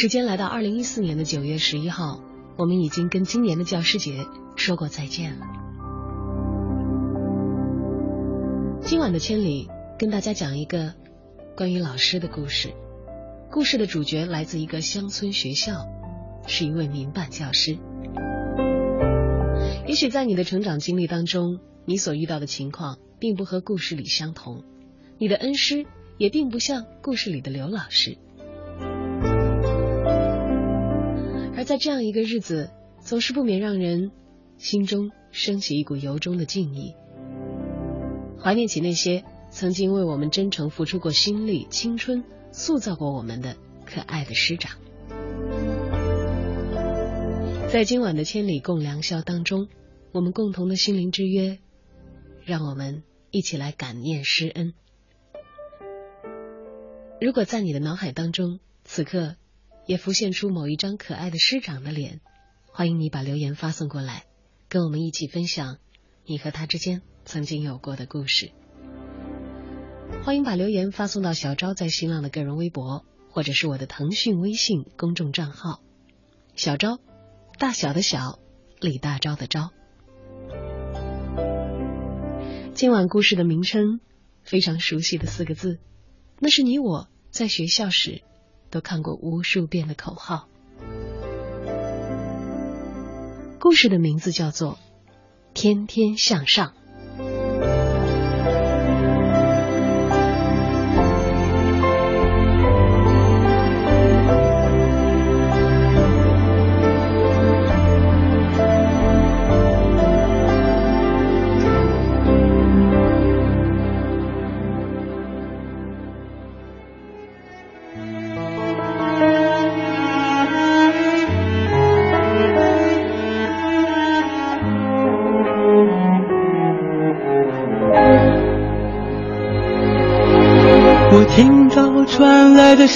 时间来到二零一四年的九月十一号，我们已经跟今年的教师节说过再见了。今晚的千里跟大家讲一个关于老师的故事，故事的主角来自一个乡村学校，是一位民办教师。也许在你的成长经历当中，你所遇到的情况并不和故事里相同，你的恩师也并不像故事里的刘老师。而在这样一个日子，总是不免让人心中升起一股由衷的敬意，怀念起那些曾经为我们真诚付出过心力、青春，塑造过我们的可爱的师长。在今晚的千里共良宵当中，我们共同的心灵之约，让我们一起来感念师恩。如果在你的脑海当中，此刻。也浮现出某一张可爱的师长的脸，欢迎你把留言发送过来，跟我们一起分享你和他之间曾经有过的故事。欢迎把留言发送到小昭在新浪的个人微博，或者是我的腾讯微信公众账号“小昭”，大小的小，李大钊的钊。今晚故事的名称非常熟悉的四个字，那是你我在学校时。都看过无数遍的口号。故事的名字叫做《天天向上》。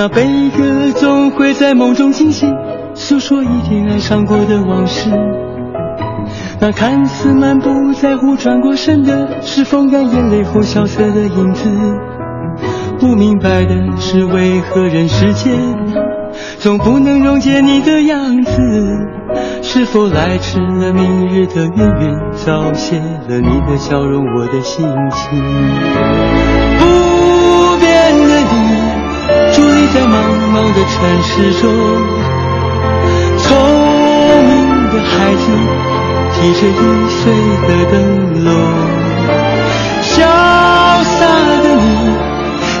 那悲歌总会在梦中惊醒，诉说一天爱上过的往事。那看似满不在乎转过身的，是风干眼泪后萧瑟的影子。不明白的是为何人世间总不能溶解你的样子？是否来迟了明日的渊源，早谢了你的笑容，我的心情。在茫茫的城市中，聪明的孩子提着易碎的灯笼，潇洒的你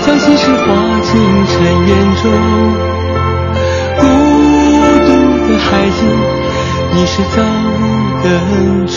将心事化进尘烟中，孤独的孩子，你是造物的恩宠。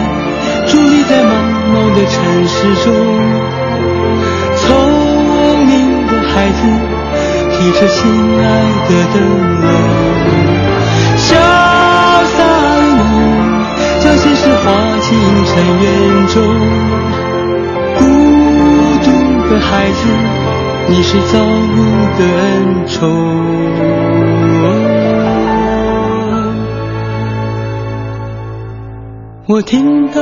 你在茫茫的城市中，聪明的孩子提着心爱的灯笼，潇洒的将心事化进尘缘中，孤独的孩子，你是造物的恩宠。我听到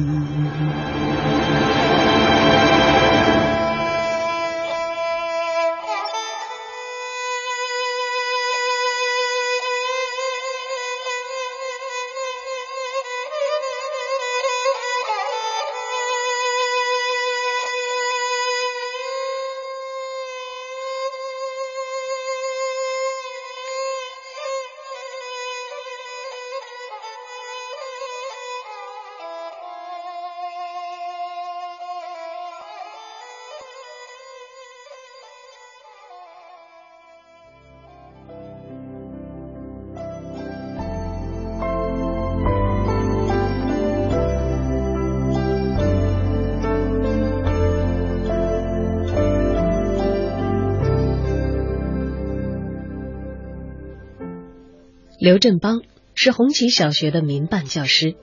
刘振邦是红旗小学的民办教师，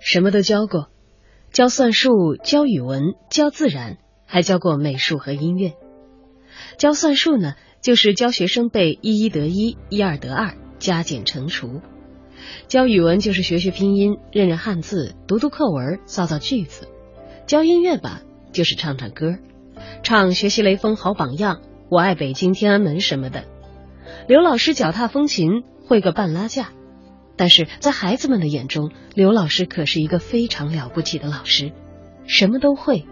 什么都教过，教算术、教语文、教自然，还教过美术和音乐。教算术呢，就是教学生背一一得一，一二得二，加减乘除；教语文就是学学拼音，认认汉字，读读课文，造造句子；教音乐吧，就是唱唱歌，唱《学习雷锋好榜样》《我爱北京天安门》什么的。刘老师脚踏风琴。会个半拉架，但是在孩子们的眼中，刘老师可是一个非常了不起的老师，什么都会，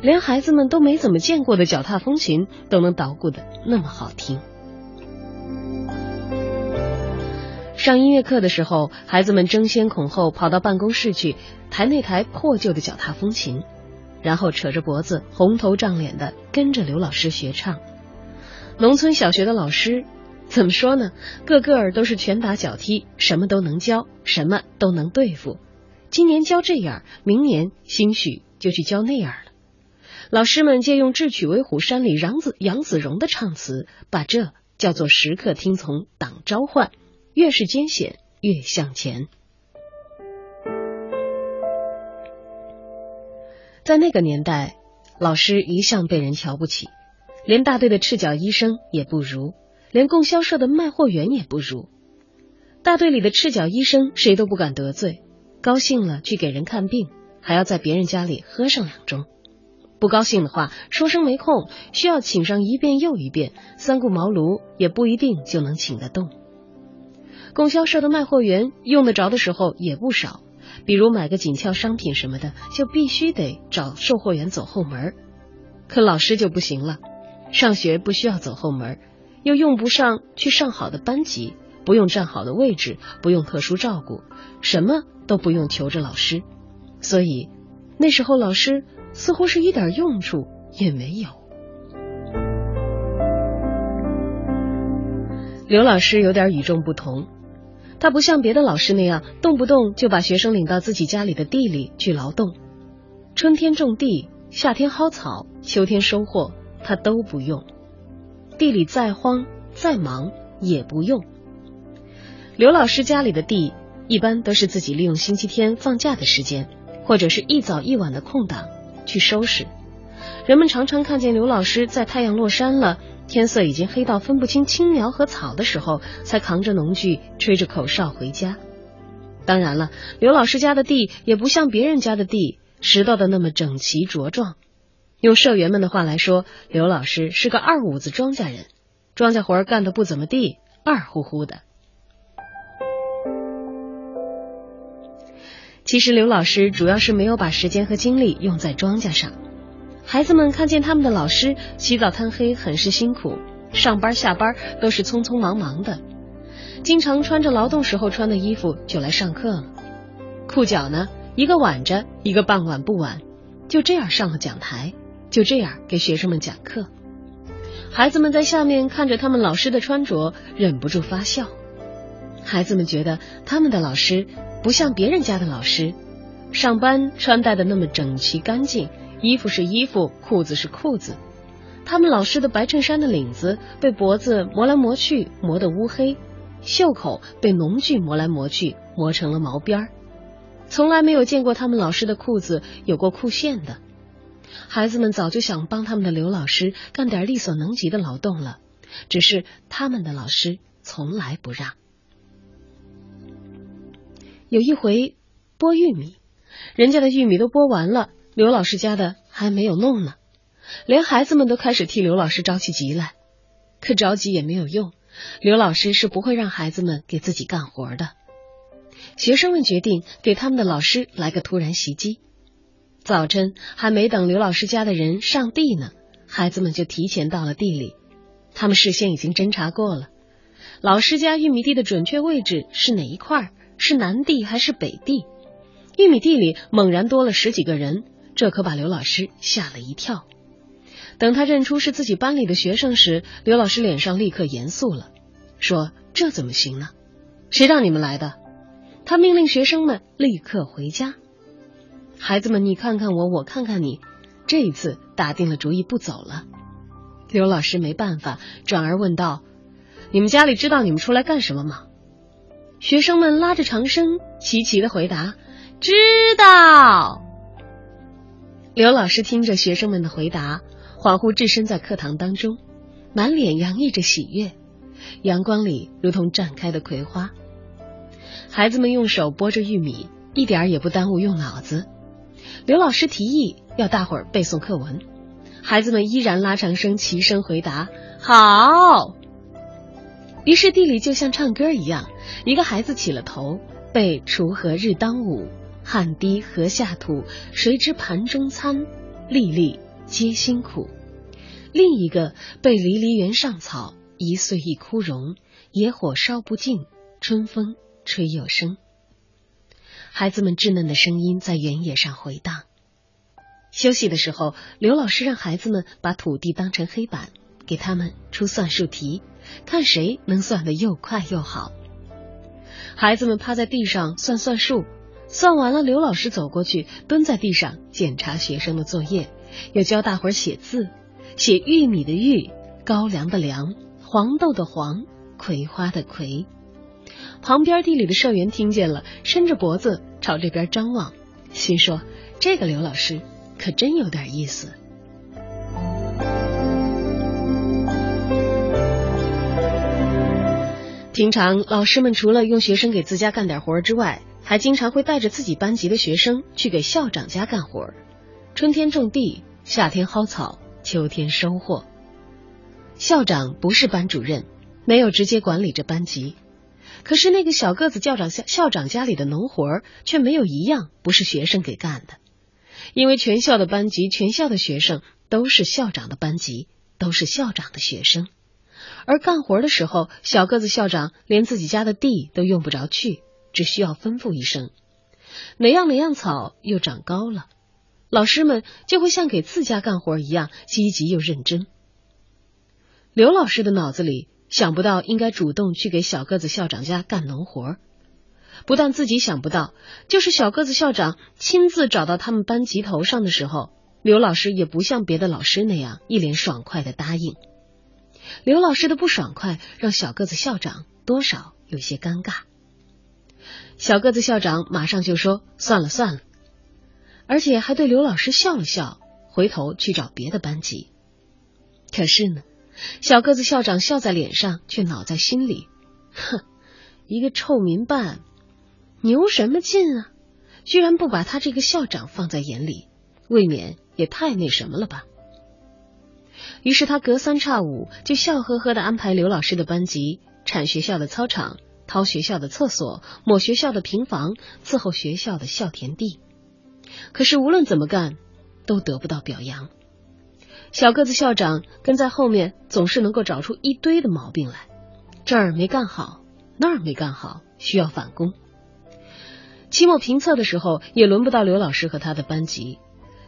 连孩子们都没怎么见过的脚踏风琴都能捣鼓的那么好听。上音乐课的时候，孩子们争先恐后跑到办公室去抬那台破旧的脚踏风琴，然后扯着脖子，红头胀脸的跟着刘老师学唱。农村小学的老师。怎么说呢？个个都是拳打脚踢，什么都能教，什么都能对付。今年教这样，明年兴许就去教那样了。老师们借用《智取威虎山》里杨子杨子荣的唱词，把这叫做时刻听从党召唤，越是艰险越向前。在那个年代，老师一向被人瞧不起，连大队的赤脚医生也不如。连供销社的卖货员也不如，大队里的赤脚医生谁都不敢得罪，高兴了去给人看病，还要在别人家里喝上两盅；不高兴的话，说声没空，需要请上一遍又一遍，三顾茅庐也不一定就能请得动。供销社的卖货员用得着的时候也不少，比如买个紧俏商品什么的，就必须得找售货员走后门。可老师就不行了，上学不需要走后门。又用不上去上好的班级，不用站好的位置，不用特殊照顾，什么都不用求着老师，所以那时候老师似乎是一点用处也没有。刘老师有点与众不同，他不像别的老师那样动不动就把学生领到自己家里的地里去劳动，春天种地，夏天薅草，秋天收获，他都不用。地里再荒再忙也不用。刘老师家里的地一般都是自己利用星期天放假的时间，或者是一早一晚的空档去收拾，人们常常看见刘老师在太阳落山了，天色已经黑到分不清青苗和草的时候，才扛着农具，吹着口哨回家。当然了，刘老师家的地也不像别人家的地拾到的那么整齐茁壮。用社员们的话来说，刘老师是个二五子庄稼人，庄稼活干的不怎么地，二乎乎的。其实刘老师主要是没有把时间和精力用在庄稼上。孩子们看见他们的老师起早贪黑，很是辛苦，上班下班都是匆匆忙忙的，经常穿着劳动时候穿的衣服就来上课了。裤脚呢，一个挽着，一个半挽不挽，就这样上了讲台，就这样给学生们讲课。孩子们在下面看着他们老师的穿着，忍不住发笑。孩子们觉得他们的老师。不像别人家的老师，上班穿戴的那么整齐干净，衣服是衣服，裤子是裤子。他们老师的白衬衫的领子被脖子磨来磨去，磨得乌黑；袖口被农具磨来磨去，磨成了毛边儿。从来没有见过他们老师的裤子有过裤线的。孩子们早就想帮他们的刘老师干点力所能及的劳动了，只是他们的老师从来不让。有一回剥玉米，人家的玉米都剥完了，刘老师家的还没有弄呢，连孩子们都开始替刘老师着起急来。可着急也没有用，刘老师是不会让孩子们给自己干活的。学生们决定给他们的老师来个突然袭击。早晨还没等刘老师家的人上地呢，孩子们就提前到了地里。他们事先已经侦查过了，老师家玉米地的准确位置是哪一块？是南地还是北地？玉米地里猛然多了十几个人，这可把刘老师吓了一跳。等他认出是自己班里的学生时，刘老师脸上立刻严肃了，说：“这怎么行呢？谁让你们来的？”他命令学生们立刻回家。孩子们，你看看我，我看看你，这一次打定了主意不走了。刘老师没办法，转而问道：“你们家里知道你们出来干什么吗？”学生们拉着长声，齐齐的回答：“知道。”刘老师听着学生们的回答，恍惚置身在课堂当中，满脸洋溢着喜悦，阳光里如同绽开的葵花。孩子们用手剥着玉米，一点也不耽误用脑子。刘老师提议要大伙儿背诵课文，孩子们依然拉长声，齐声回答：“好。”于是地里就像唱歌一样。一个孩子起了头，背“锄禾日当午，汗滴禾下土，谁知盘中餐，粒粒皆辛苦”。另一个背“离离原上草，一岁一枯荣，野火烧不尽，春风吹又生”。孩子们稚嫩的声音在原野上回荡。休息的时候，刘老师让孩子们把土地当成黑板，给他们出算术题，看谁能算得又快又好。孩子们趴在地上算算数，算完了，刘老师走过去，蹲在地上检查学生的作业，又教大伙儿写字，写玉米的玉，高粱的粱，黄豆的黄，葵花的葵。旁边地里的社员听见了，伸着脖子朝这边张望，心说：这个刘老师可真有点意思。平常老师们除了用学生给自家干点活之外，还经常会带着自己班级的学生去给校长家干活。春天种地，夏天薅草，秋天收获。校长不是班主任，没有直接管理着班级，可是那个小个子校长校校长家里的农活却没有一样不是学生给干的，因为全校的班级，全校的学生都是校长的班级，都是校长的学生。而干活的时候，小个子校长连自己家的地都用不着去，只需要吩咐一声，哪样哪样草又长高了，老师们就会像给自家干活一样积极又认真。刘老师的脑子里想不到应该主动去给小个子校长家干农活，不但自己想不到，就是小个子校长亲自找到他们班级头上的时候，刘老师也不像别的老师那样一脸爽快的答应。刘老师的不爽快让小个子校长多少有些尴尬。小个子校长马上就说：“算了算了。”而且还对刘老师笑了笑，回头去找别的班级。可是呢，小个子校长笑在脸上，却恼在心里。哼，一个臭民办，牛什么劲啊？居然不把他这个校长放在眼里，未免也太那什么了吧？于是他隔三差五就笑呵呵的安排刘老师的班级铲学校的操场、掏学校的厕所、抹学校的平房、伺候学校的校田地。可是无论怎么干，都得不到表扬。小个子校长跟在后面，总是能够找出一堆的毛病来，这儿没干好，那儿没干好，需要返工。期末评测的时候，也轮不到刘老师和他的班级。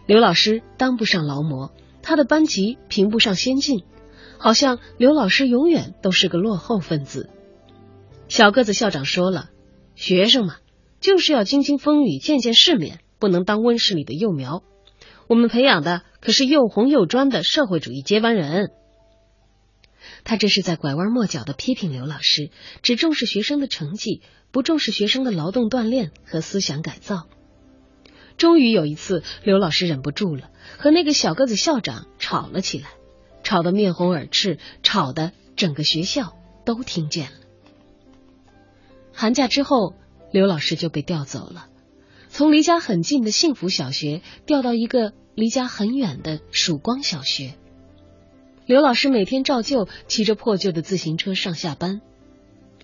刘老师当不上劳模，他的班级评不上先进，好像刘老师永远都是个落后分子。小个子校长说了：“学生嘛，就是要经经风雨，见见世面，不能当温室里的幼苗。我们培养的可是又红又专的社会主义接班人。”他这是在拐弯抹角的批评刘老师，只重视学生的成绩。不重视学生的劳动锻炼和思想改造。终于有一次，刘老师忍不住了，和那个小个子校长吵了起来，吵得面红耳赤，吵得整个学校都听见了。寒假之后，刘老师就被调走了，从离家很近的幸福小学调到一个离家很远的曙光小学。刘老师每天照旧骑着破旧的自行车上下班，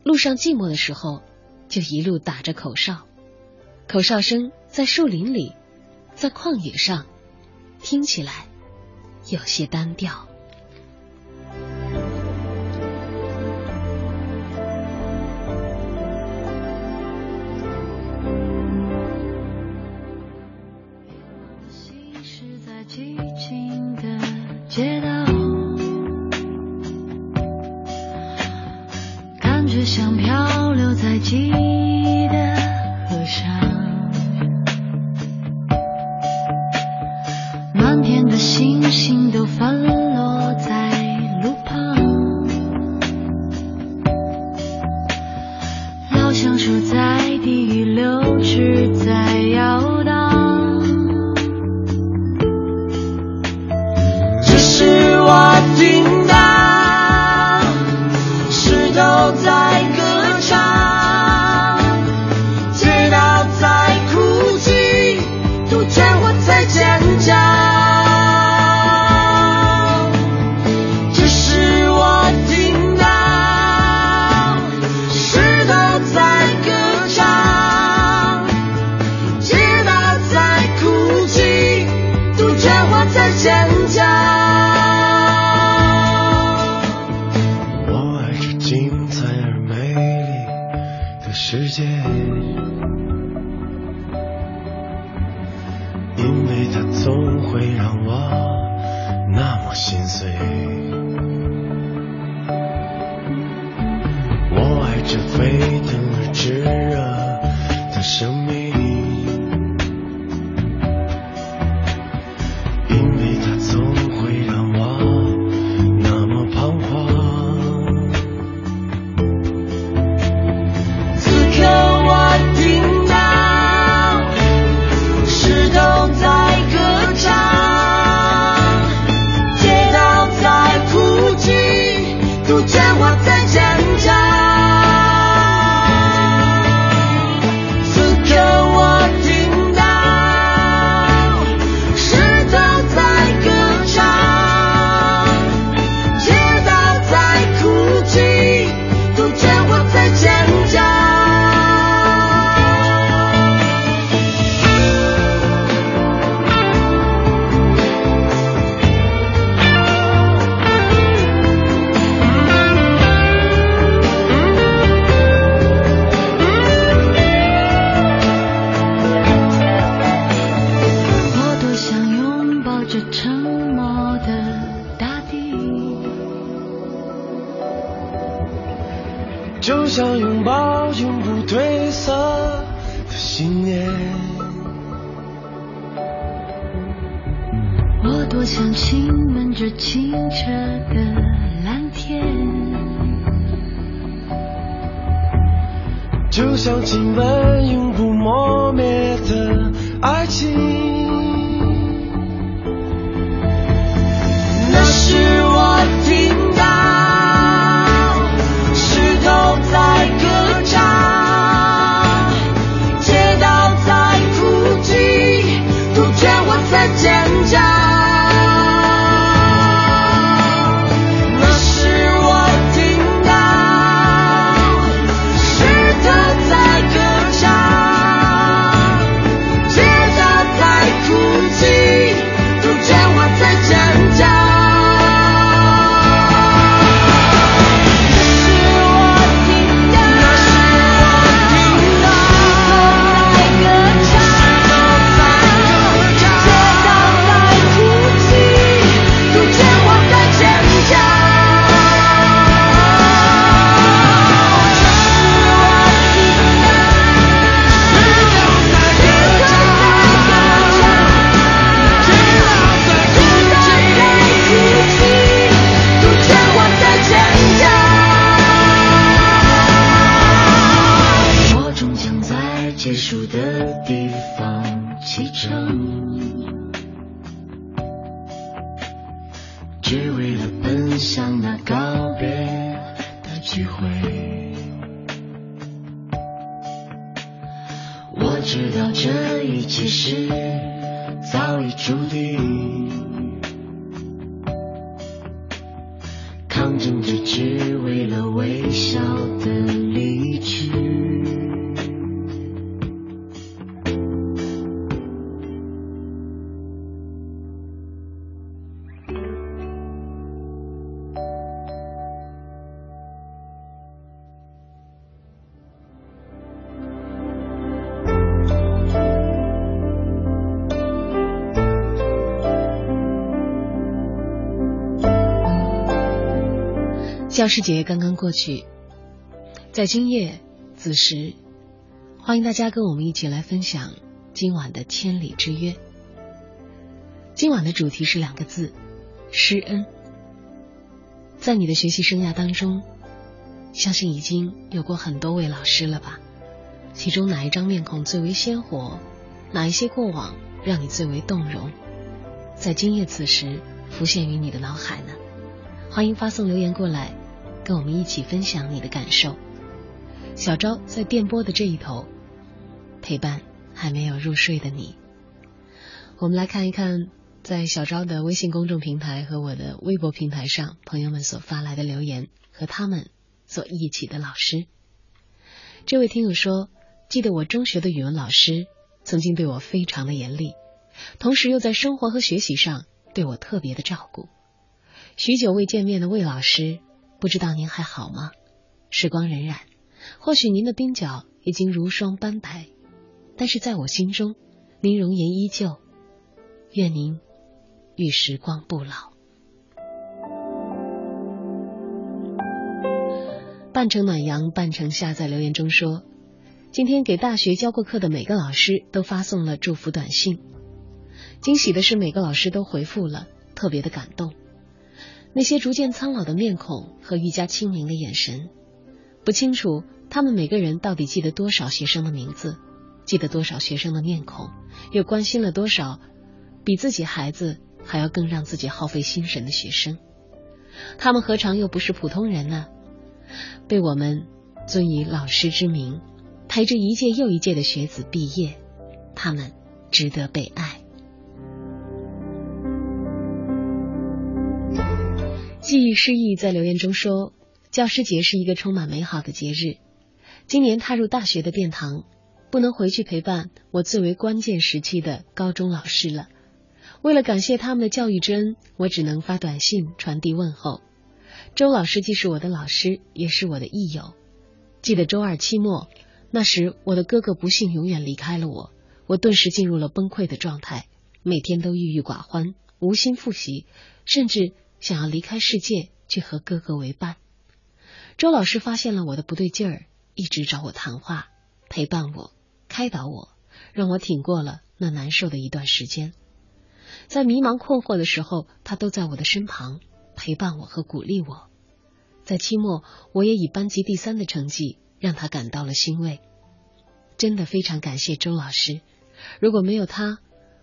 路上寂寞的时候。就一路打着口哨，口哨声在树林里，在旷野上，听起来有些单调。教师节刚刚过去，在今夜子时，欢迎大家跟我们一起来分享今晚的千里之约。今晚的主题是两个字：施恩。在你的学习生涯当中，相信已经有过很多位老师了吧？其中哪一张面孔最为鲜活？哪一些过往让你最为动容？在今夜此时浮现于你的脑海呢？欢迎发送留言过来。跟我们一起分享你的感受。小昭在电波的这一头，陪伴还没有入睡的你。我们来看一看，在小昭的微信公众平台和我的微博平台上，朋友们所发来的留言和他们所一起的老师。这位听友说，记得我中学的语文老师曾经对我非常的严厉，同时又在生活和学习上对我特别的照顾。许久未见面的魏老师。不知道您还好吗？时光荏苒，或许您的鬓角已经如霜斑白，但是在我心中，您容颜依旧。愿您与时光不老。半城暖阳，半城夏在留言中说，今天给大学教过课的每个老师都发送了祝福短信，惊喜的是每个老师都回复了，特别的感动。那些逐渐苍老的面孔和愈加清明的眼神，不清楚他们每个人到底记得多少学生的名字，记得多少学生的面孔，又关心了多少比自己孩子还要更让自己耗费心神的学生。他们何尝又不是普通人呢？被我们尊以老师之名，陪着一届又一届的学子毕业，他们值得被爱。记忆失忆在留言中说：“教师节是一个充满美好的节日。今年踏入大学的殿堂，不能回去陪伴我最为关键时期的高中老师了。为了感谢他们的教育之恩，我只能发短信传递问候。周老师既是我的老师，也是我的益友。记得周二期末，那时我的哥哥不幸永远离开了我，我顿时进入了崩溃的状态，每天都郁郁寡欢，无心复习，甚至……”想要离开世界，去和哥哥为伴。周老师发现了我的不对劲儿，一直找我谈话，陪伴我，开导我，让我挺过了那难受的一段时间。在迷茫困惑的时候，他都在我的身旁，陪伴我和鼓励我。在期末，我也以班级第三的成绩让他感到了欣慰。真的非常感谢周老师，如果没有他，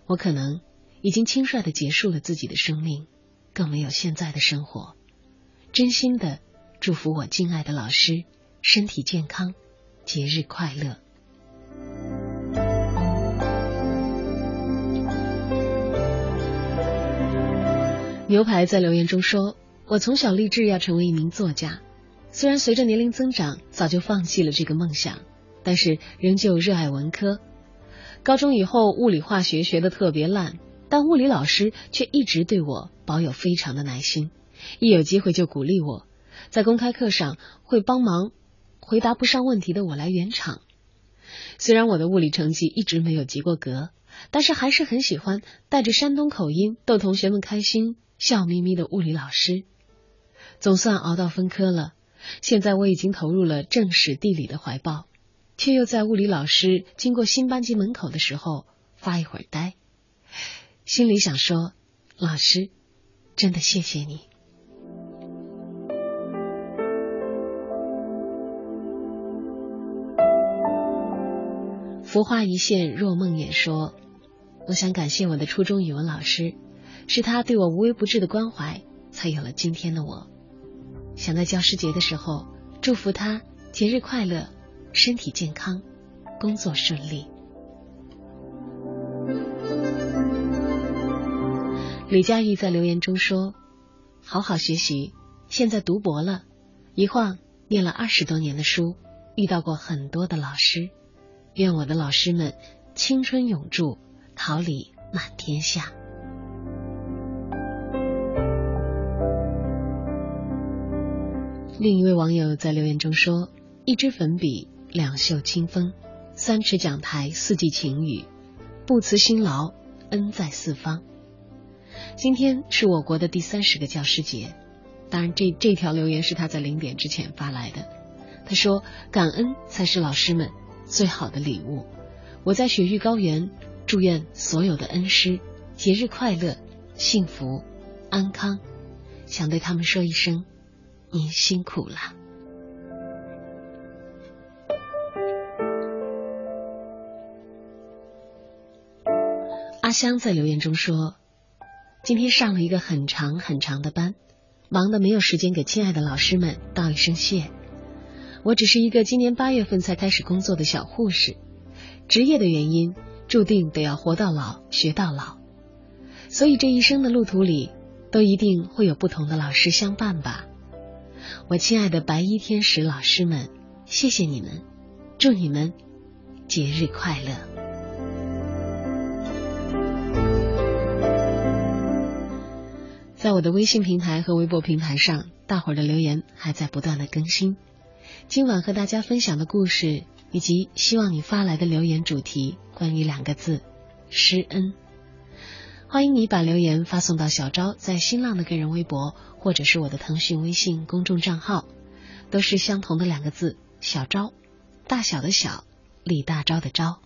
我可能已经轻率的结束了自己的生命。更没有现在的生活。真心的祝福我敬爱的老师身体健康，节日快乐。牛排在留言中说：“我从小立志要成为一名作家，虽然随着年龄增长，早就放弃了这个梦想，但是仍旧热爱文科。高中以后，物理化学学的特别烂。”但物理老师却一直对我保有非常的耐心，一有机会就鼓励我，在公开课上会帮忙回答不上问题的我来圆场。虽然我的物理成绩一直没有及过格，但是还是很喜欢带着山东口音逗同学们开心、笑眯眯的物理老师。总算熬到分科了，现在我已经投入了政史地理的怀抱，却又在物理老师经过新班级门口的时候发一会儿呆。心里想说：“老师，真的谢谢你。”浮花一现若梦魇说：“我想感谢我的初中语文老师，是他对我无微不至的关怀，才有了今天的我。想在教师节的时候祝福他节日快乐，身体健康，工作顺利。李佳玉在留言中说：“好好学习，现在读博了，一晃念了二十多年的书，遇到过很多的老师。愿我的老师们青春永驻，桃李满天下。”另一位网友在留言中说：“一支粉笔，两袖清风，三尺讲台，四季晴雨，不辞辛劳，恩在四方。”今天是我国的第三十个教师节，当然这这条留言是他在零点之前发来的。他说：“感恩才是老师们最好的礼物。”我在雪域高原，祝愿所有的恩师节日快乐、幸福、安康，想对他们说一声。您辛苦了。阿香在留言中说：“今天上了一个很长很长的班，忙得没有时间给亲爱的老师们道一声谢。我只是一个今年八月份才开始工作的小护士，职业的原因注定得要活到老学到老，所以这一生的路途里都一定会有不同的老师相伴吧。”我亲爱的白衣天使老师们，谢谢你们，祝你们节日快乐。在我的微信平台和微博平台上，大伙儿的留言还在不断的更新。今晚和大家分享的故事，以及希望你发来的留言主题，关于两个字：施恩。欢迎你把留言发送到小昭在新浪的个人微博，或者是我的腾讯微信公众账号，都是相同的两个字“小昭”，大小的小，李大钊的钊。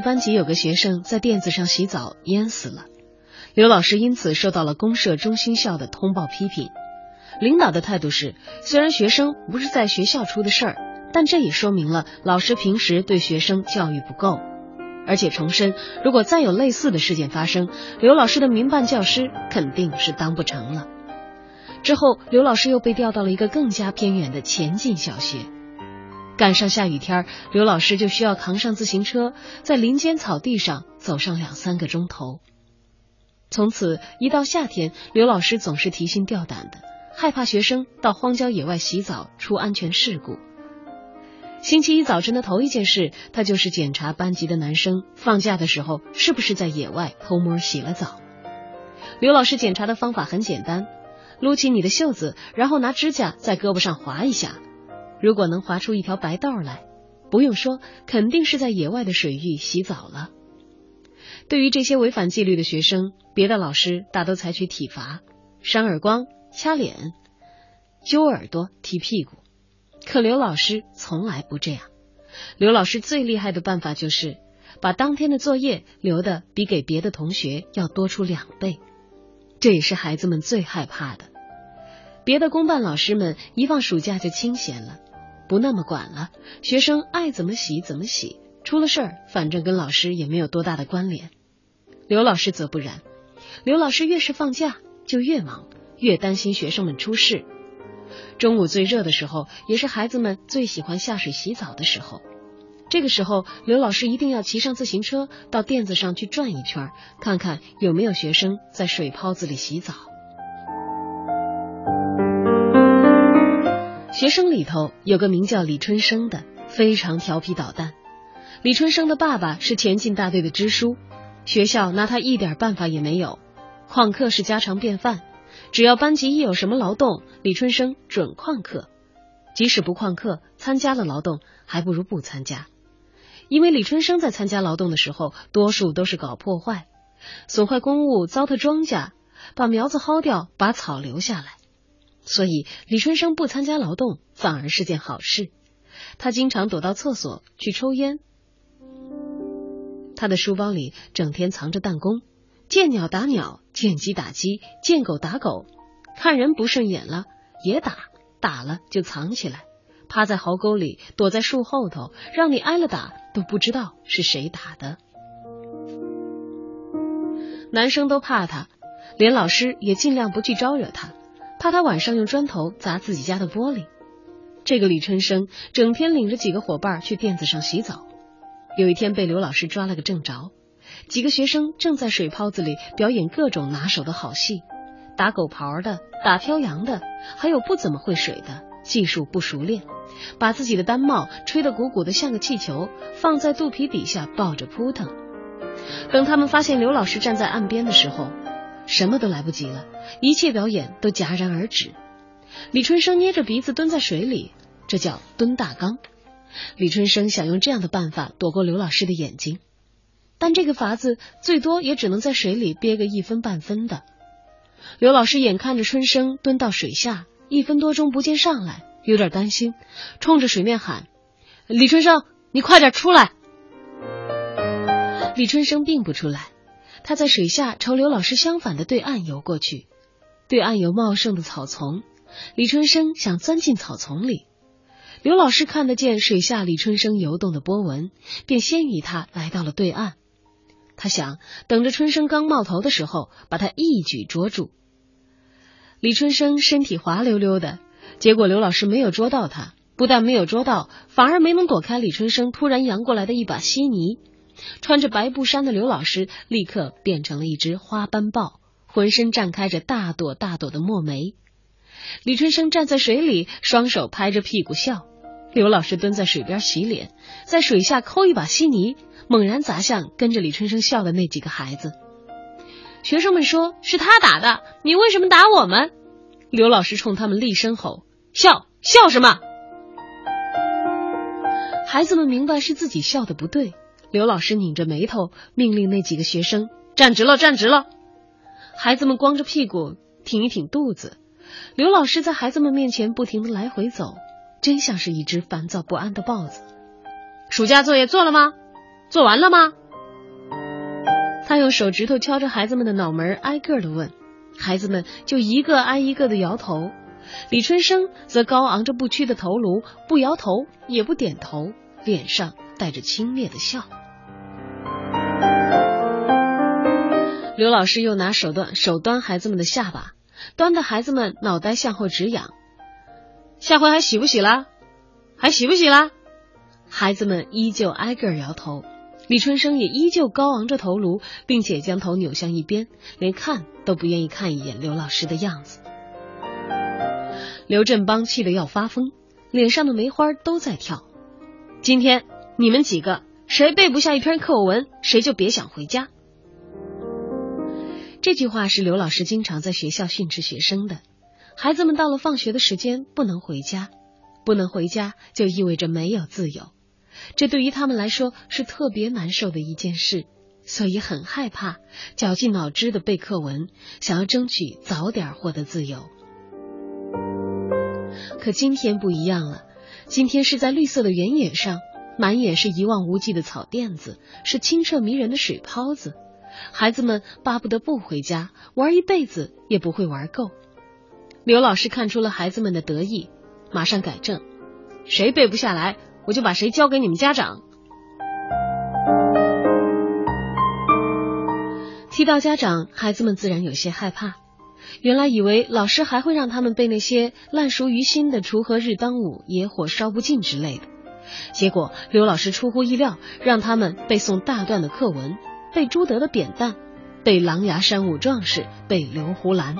班级有个学生在垫子上洗澡淹死了，刘老师因此受到了公社中心校的通报批评。领导的态度是，虽然学生不是在学校出的事儿，但这也说明了老师平时对学生教育不够，而且重申，如果再有类似的事件发生，刘老师的民办教师肯定是当不成了。之后，刘老师又被调到了一个更加偏远的前进小学。赶上下雨天，刘老师就需要扛上自行车，在林间草地上走上两三个钟头。从此，一到夏天，刘老师总是提心吊胆的，害怕学生到荒郊野外洗澡出安全事故。星期一早晨的头一件事，他就是检查班级的男生放假的时候是不是在野外偷摸洗了澡。刘老师检查的方法很简单，撸起你的袖子，然后拿指甲在胳膊上划一下。如果能划出一条白道来，不用说，肯定是在野外的水域洗澡了。对于这些违反纪律的学生，别的老师大都采取体罚、扇耳光、掐脸、揪耳朵、踢屁股，可刘老师从来不这样。刘老师最厉害的办法就是把当天的作业留的比给别的同学要多出两倍，这也是孩子们最害怕的。别的公办老师们一放暑假就清闲了。不那么管了，学生爱怎么洗怎么洗，出了事儿反正跟老师也没有多大的关联。刘老师则不然，刘老师越是放假就越忙，越担心学生们出事。中午最热的时候，也是孩子们最喜欢下水洗澡的时候。这个时候，刘老师一定要骑上自行车到垫子上去转一圈，看看有没有学生在水泡子里洗澡。学生里头有个名叫李春生的，非常调皮捣蛋。李春生的爸爸是前进大队的支书，学校拿他一点办法也没有。旷课是家常便饭，只要班级一有什么劳动，李春生准旷课。即使不旷课，参加了劳动，还不如不参加。因为李春生在参加劳动的时候，多数都是搞破坏，损坏公物，糟蹋庄稼，把苗子薅掉，把草留下来。所以李春生不参加劳动反而是件好事。他经常躲到厕所去抽烟。他的书包里整天藏着弹弓，见鸟打鸟，见鸡打鸡，见狗打狗，看人不顺眼了也打，打了就藏起来，趴在壕沟里，躲在树后头，让你挨了打都不知道是谁打的。男生都怕他，连老师也尽量不去招惹他。怕他晚上用砖头砸自己家的玻璃。这个李春生整天领着几个伙伴去垫子上洗澡。有一天被刘老师抓了个正着，几个学生正在水泡子里表演各种拿手的好戏，打狗刨的、打漂洋的，还有不怎么会水的，技术不熟练，把自己的单帽吹得鼓鼓的像个气球，放在肚皮底下抱着扑腾。等他们发现刘老师站在岸边的时候，什么都来不及了，一切表演都戛然而止。李春生捏着鼻子蹲在水里，这叫蹲大缸。李春生想用这样的办法躲过刘老师的眼睛，但这个法子最多也只能在水里憋个一分半分的。刘老师眼看着春生蹲到水下一分多钟不见上来，有点担心，冲着水面喊：“李春生，你快点出来！”李春生并不出来，他在水下朝刘老师相反的对岸游过去。对岸有茂盛的草丛，李春生想钻进草丛里。刘老师看得见水下李春生游动的波纹，便先于他来到了对岸。他想等着春生刚冒头的时候，把他一举捉住。李春生身体滑溜溜的，结果刘老师没有捉到他，不但没有捉到，反而没能躲开李春生突然扬过来的一把稀泥。穿着白布衫的刘老师立刻变成了一只花斑豹，浑身绽开着大朵大朵的墨梅。李春生站在水里，双手拍着屁股笑。刘老师蹲在水边洗脸，在水下抠一把稀泥，猛然砸向跟着李春生笑的那几个孩子。学生们说：“是他打的，你为什么打我们？”刘老师冲他们厉声吼：“笑笑什么？”孩子们明白是自己笑的不对。刘老师拧着眉头，命令那几个学生站直了，站直了。孩子们光着屁股，挺一挺肚子。刘老师在孩子们面前不停的来回走，真像是一只烦躁不安的豹子。暑假作业做了吗？做完了吗？他用手指头敲着孩子们的脑门，挨个的问。孩子们就一个挨一个的摇头。李春生则高昂着不屈的头颅，不摇头也不点头，脸上带着轻蔑的笑。刘老师又拿手端手端孩子们的下巴，端的孩子们脑袋向后直仰。下回还洗不洗啦？还洗不洗啦？孩子们依旧挨个摇头。李春生也依旧高昂着头颅，并且将头扭向一边，连看都不愿意看一眼刘老师的样子。刘振邦气得要发疯，脸上的梅花都在跳。今天你们几个谁背不下一篇课文，谁就别想回家。这句话是刘老师经常在学校训斥学生的。孩子们到了放学的时间不能回家，不能回家就意味着没有自由。这对于他们来说是特别难受的一件事，所以很害怕，绞尽脑汁的背课文，想要争取早点获得自由。可今天不一样了，今天是在绿色的原野上，满眼是一望无际的草甸子，是清澈迷人的水泡子。孩子们巴不得不回家，玩一辈子也不会玩够。刘老师看出了孩子们的得意，马上改正：谁背不下来，我就把谁交给你们家长。提到家长，孩子们自然有些害怕。原来以为老师还会让他们背那些烂熟于心的“锄禾日当午，野火烧不尽”之类的，结果刘老师出乎意料，让他们背诵大段的课文。被朱德的扁担，被狼牙山五壮士，被刘胡兰，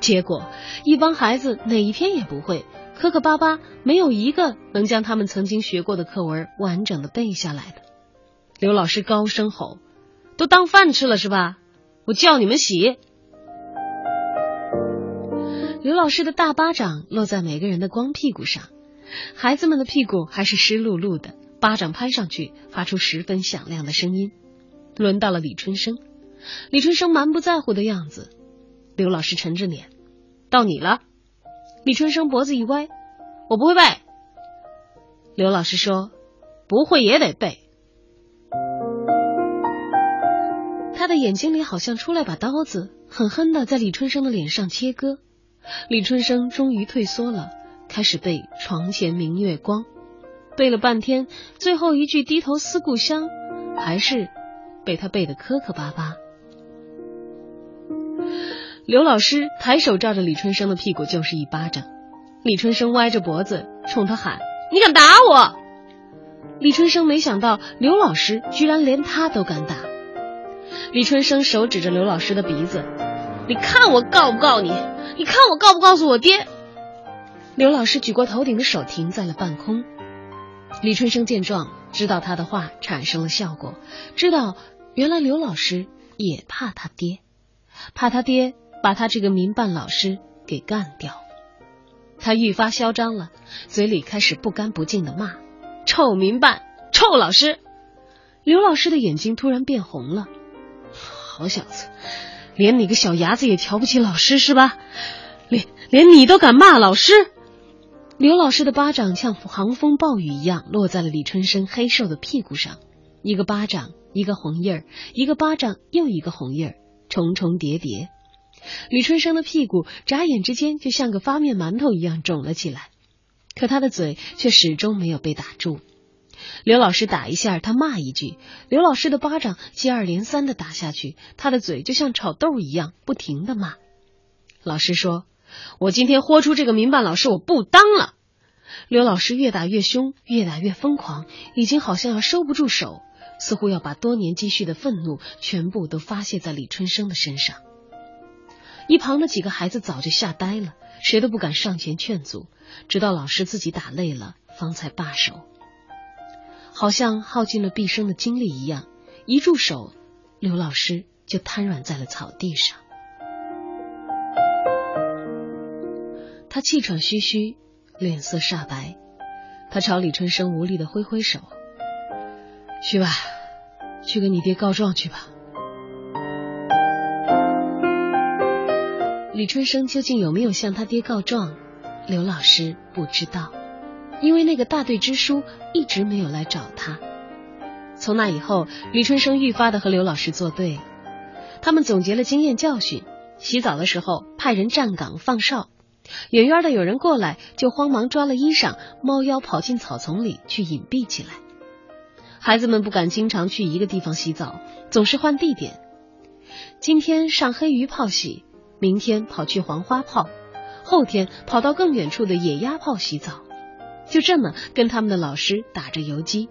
结果一帮孩子哪一篇也不会，磕磕巴巴，没有一个能将他们曾经学过的课文完整的背下来的。刘老师高声吼：“都当饭吃了是吧？我叫你们洗！”刘老师的大巴掌落在每个人的光屁股上，孩子们的屁股还是湿漉漉的，巴掌拍上去发出十分响亮的声音。轮到了李春生，李春生蛮不在乎的样子。刘老师沉着脸，到你了。李春生脖子一歪，我不会背。刘老师说，不会也得背。他的眼睛里好像出来把刀子，狠狠的在李春生的脸上切割。李春生终于退缩了，开始背《床前明月光》，背了半天，最后一句“低头思故乡”，还是。被他背得磕磕巴巴。刘老师抬手照着李春生的屁股就是一巴掌，李春生歪着脖子冲他喊：“你敢打我！”李春生没想到刘老师居然连他都敢打。李春生手指着刘老师的鼻子：“你看我告不告你？你看我告不告诉我爹？刘老师举过头顶的手停在了半空。李春生见状，知道他的话产生了效果，知道原来刘老师也怕他爹，怕他爹把他这个民办老师给干掉。他愈发嚣张了，嘴里开始不干不净的骂：“臭民办，臭老师！”刘老师的眼睛突然变红了。好小子，连你个小伢子也瞧不起老师是吧？连连你都敢骂老师？刘老师的巴掌像狂风暴雨一样落在了李春生黑瘦的屁股上，一个巴掌一个红印儿，一个巴掌又一个红印儿，重重叠叠。李春生的屁股眨眼之间就像个发面馒头一样肿了起来，可他的嘴却始终没有被打住。刘老师打一下，他骂一句；刘老师的巴掌接二连三的打下去，他的嘴就像炒豆一样不停的骂。老师说：“我今天豁出这个民办老师，我不当了。”刘老师越打越凶，越打越疯狂，已经好像要收不住手，似乎要把多年积蓄的愤怒全部都发泄在李春生的身上。一旁的几个孩子早就吓呆了，谁都不敢上前劝阻，直到老师自己打累了，方才罢手。好像耗尽了毕生的精力一样，一住手，刘老师就瘫软在了草地上。他气喘吁吁，脸色煞白，他朝李春生无力的挥挥手：“去吧，去跟你爹告状去吧。”李春生究竟有没有向他爹告状？刘老师不知道，因为那个大队支书一直没有来找他。从那以后，李春生愈发的和刘老师作对。他们总结了经验教训，洗澡的时候派人站岗放哨，远远的有人过来，就慌忙抓了衣裳，猫腰跑进草丛里去隐蔽起来。孩子们不敢经常去一个地方洗澡，总是换地点。今天上黑鱼泡洗。明天跑去黄花泡，后天跑到更远处的野鸭泡洗澡，就这么跟他们的老师打着游击，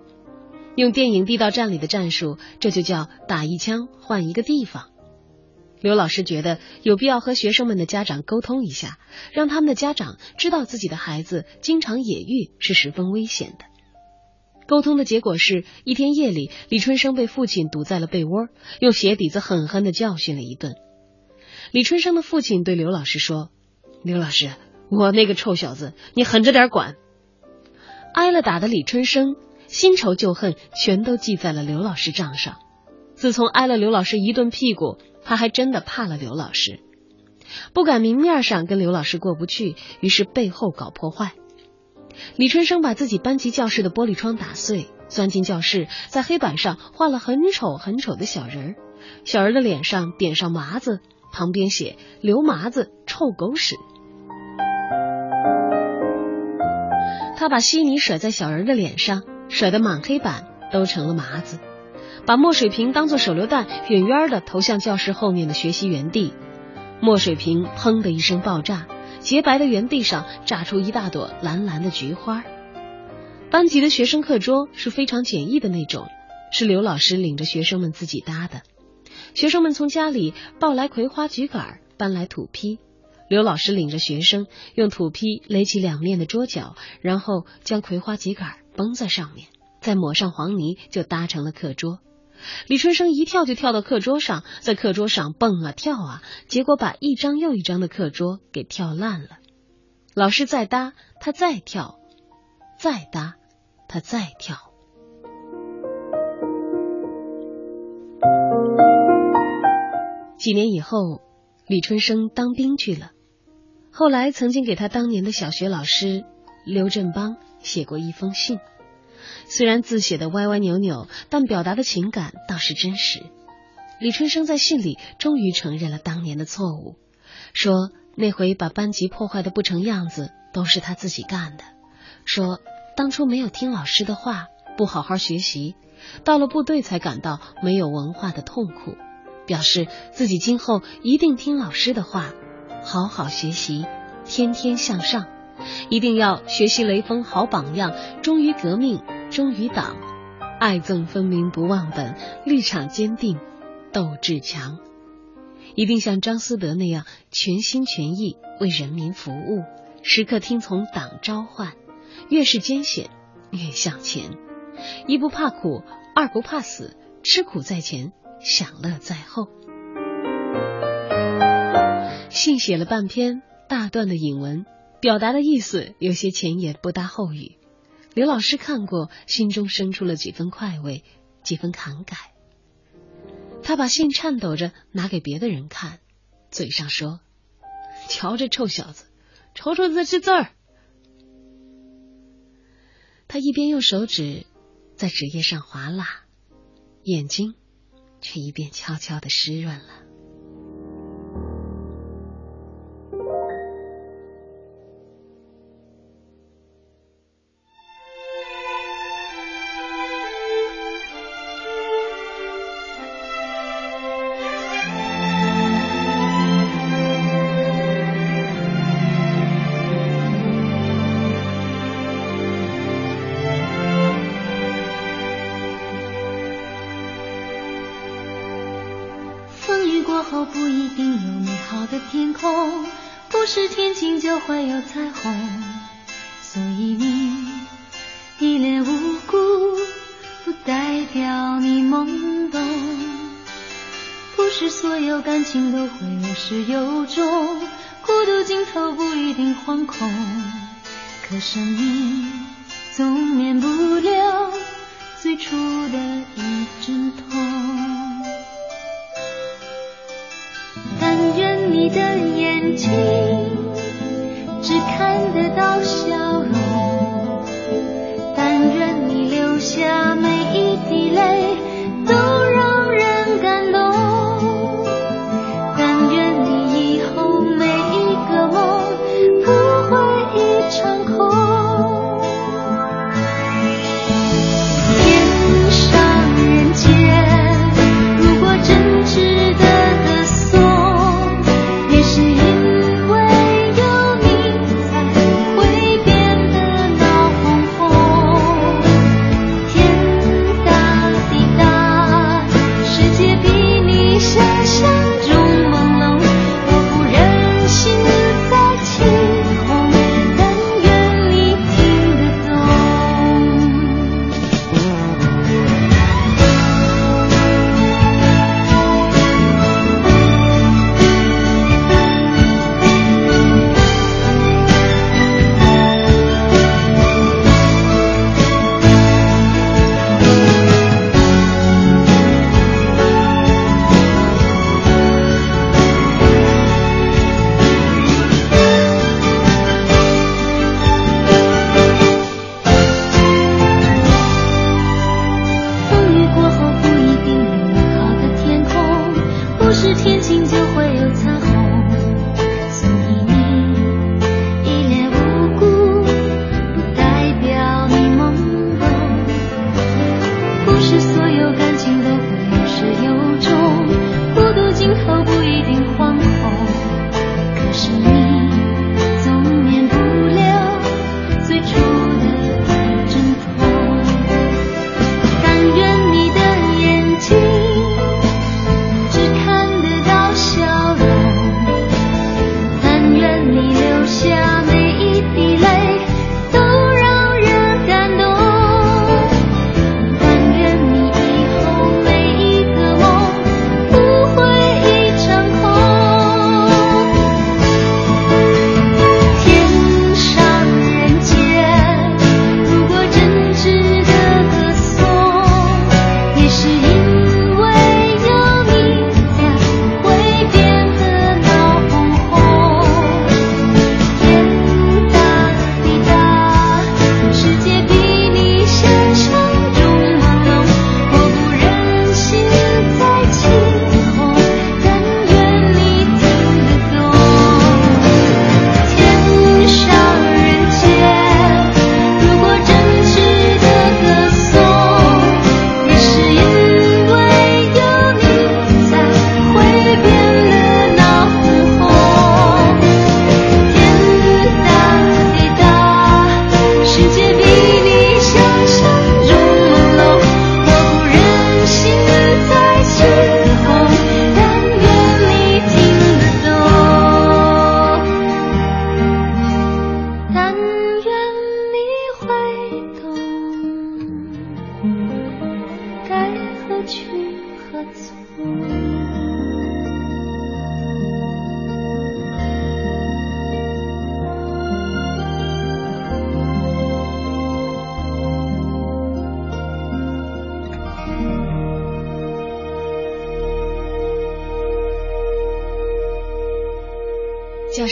用电影地道战里的战术，这就叫打一枪换一个地方。刘老师觉得有必要和学生们的家长沟通一下，让他们的家长知道自己的孩子经常野浴是十分危险的。沟通的结果是一天夜里，李春生被父亲堵在了被窝，用鞋底子狠狠的教训了一顿。李春生的父亲对刘老师说：“刘老师，我那个臭小子，你狠着点管。”挨了打的李春生，新仇旧恨全都记在了刘老师账上。自从挨了刘老师一顿屁股，他还真的怕了刘老师，不敢明面上跟刘老师过不去，于是背后搞破坏。李春生把自己班级教室的玻璃窗打碎，钻进教室，在黑板上画了很丑很丑的小人儿，小人的脸上点上麻子。旁边写“刘麻子臭狗屎”，他把稀泥甩在小人的脸上，甩得满黑板都成了麻子；把墨水瓶当做手榴弹，远远的投向教室后面的学习园地，墨水瓶砰的一声爆炸，洁白的园地上炸出一大朵蓝蓝的菊花。班级的学生课桌是非常简易的那种，是刘老师领着学生们自己搭的。学生们从家里抱来葵花桔杆，搬来土坯。刘老师领着学生用土坯垒起两面的桌角，然后将葵花桔杆绷在上面，再抹上黄泥，就搭成了课桌。李春生一跳就跳到课桌上，在课桌上蹦啊跳啊，结果把一张又一张的课桌给跳烂了。老师再搭，他再跳；再搭，他再跳。几年以后，李春生当兵去了。后来，曾经给他当年的小学老师刘振邦写过一封信，虽然字写的歪歪扭扭，但表达的情感倒是真实。李春生在信里终于承认了当年的错误，说那回把班级破坏的不成样子都是他自己干的，说当初没有听老师的话，不好好学习，到了部队才感到没有文化的痛苦。表示自己今后一定听老师的话，好好学习，天天向上，一定要学习雷锋好榜样，忠于革命，忠于党，爱憎分明不忘本，立场坚定，斗志强。一定像张思德那样全心全意为人民服务，时刻听从党召唤，越是艰险越向前，一不怕苦，二不怕死，吃苦在前，享乐在后。信写了半篇大段的引文，表达的意思有些前言不搭后语。刘老师看过，心中生出了几分快慰，几分感慨。他把信颤抖着拿给别的人看，嘴上说：“瞧这臭小子，瞅瞅这字儿。”他一边用手指在纸页上划拉，眼睛却一边悄悄的湿润了。会有始有终，孤独尽头不一定惶恐。可生命总免不了最初的一阵痛。但愿你的眼睛只看得到笑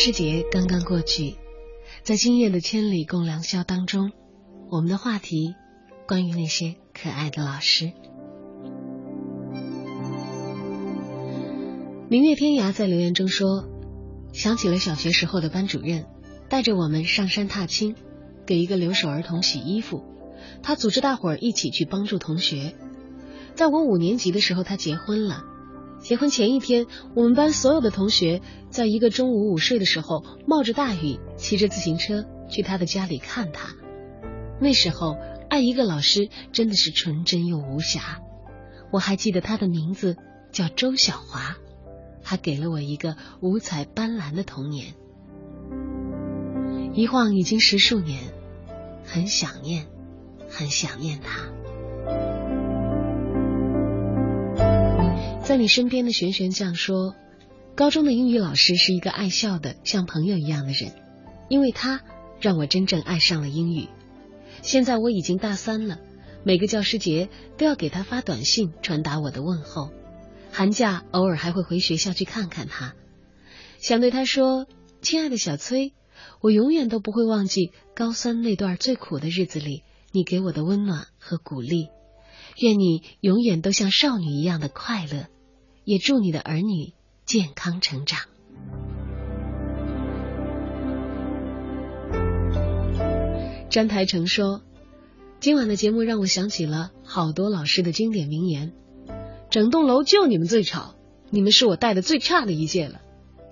师节刚刚过去，在今夜的千里共良宵当中，我们的话题关于那些可爱的老师。明月天涯在留言中说，想起了小学时候的班主任，带着我们上山踏青，给一个留守儿童洗衣服，他组织大伙儿一起去帮助同学。在我五年级的时候，他结婚了。结婚前一天，我们班所有的同学在一个中午午睡的时候，冒着大雨，骑着自行车去他的家里看他。那时候，爱一个老师真的是纯真又无瑕。我还记得他的名字叫周小华，他给了我一个五彩斑斓的童年。一晃已经十数年，很想念，很想念他。在你身边的玄玄酱说，高中的英语老师是一个爱笑的像朋友一样的人，因为他让我真正爱上了英语。现在我已经大三了，每个教师节都要给他发短信传达我的问候，寒假偶尔还会回学校去看看他，想对他说：“亲爱的小崔，我永远都不会忘记高三那段最苦的日子里你给我的温暖和鼓励，愿你永远都像少女一样的快乐。”也祝你的儿女健康成长。詹台成说：“今晚的节目让我想起了好多老师的经典名言，整栋楼就你们最吵，你们是我带的最差的一届了。”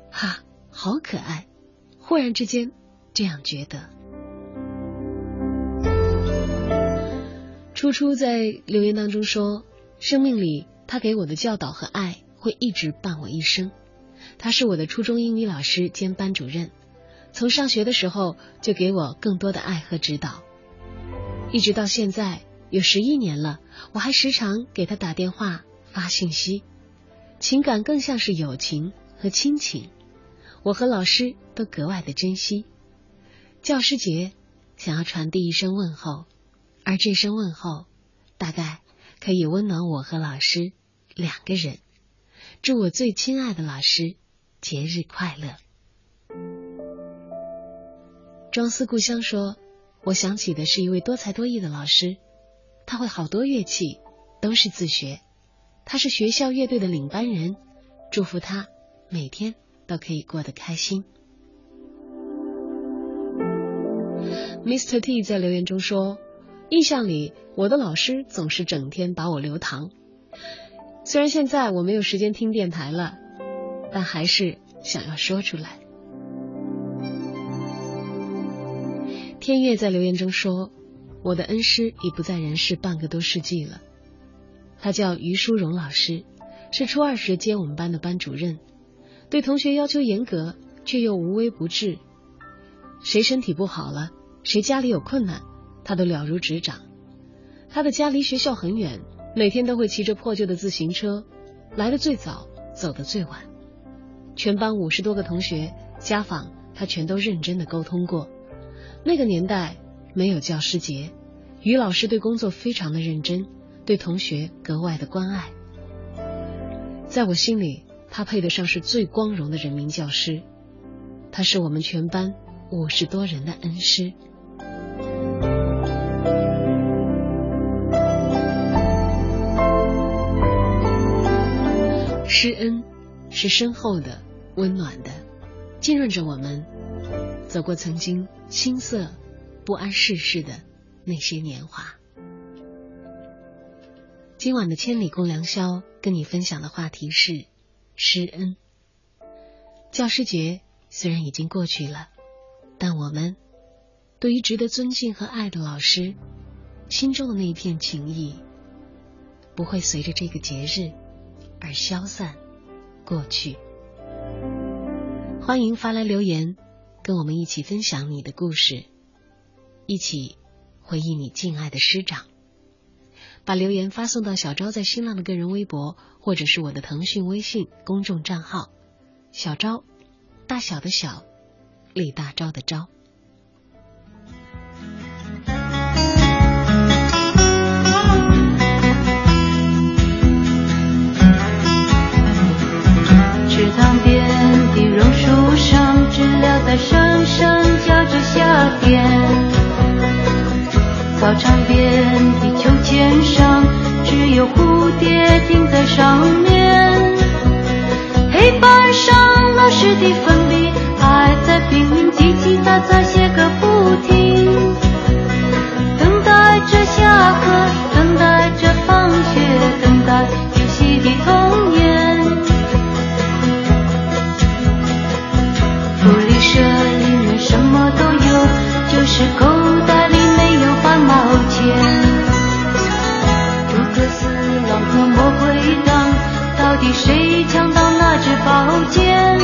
哈，好可爱！忽然之间这样觉得。初初在留言当中说：“生命里他给我的教导和爱。”会一直伴我一生。他是我的初中英语老师兼班主任，从上学的时候就给我更多的爱和指导，一直到现在有十一年了，我还时常给他打电话发信息，情感更像是友情和亲情，我和老师都格外的珍惜。教师节想要传递一声问候，而这声问候大概可以温暖我和老师两个人。祝我最亲爱的老师节日快乐。庄思故乡说，我想起的是一位多才多艺的老师，他会好多乐器，都是自学。他是学校乐队的领班人，祝福他每天都可以过得开心。Mr. T 在留言中说，印象里我的老师总是整天把我留堂。虽然现在我没有时间听电台了，但还是想要说出来。天月在留言中说：“我的恩师已不在人世半个多世纪了，他叫于淑荣老师，是初二时接我们班的班主任，对同学要求严格，却又无微不至。谁身体不好了，谁家里有困难，他都了如指掌。他的家离学校很远。”每天都会骑着破旧的自行车，来的最早，走的最晚。全班五十多个同学家访，他全都认真的沟通过。那个年代没有教师节，于老师对工作非常的认真，对同学格外的关爱。在我心里，他配得上是最光荣的人民教师。他是我们全班五十多人的恩师。施恩是深厚的、温暖的，浸润着我们走过曾经青涩、不谙世事的那些年华。今晚的千里共良宵，跟你分享的话题是施恩。教师节虽然已经过去了，但我们对于值得尊敬和爱的老师，心中的那一片情谊，不会随着这个节日。而消散过去。欢迎发来留言，跟我们一起分享你的故事，一起回忆你敬爱的师长。把留言发送到小昭在新浪的个人微博，或者是我的腾讯微信公众账号“小昭”，大小的小，李大钊的钊。蝴蝶停在上面。黑板上老师的粉笔还在拼命叽叽喳喳写个不停，等待着下课，等待着放学，等待游戏的童年。福利社里面什么都有，就是口底谁抢到那支宝剑？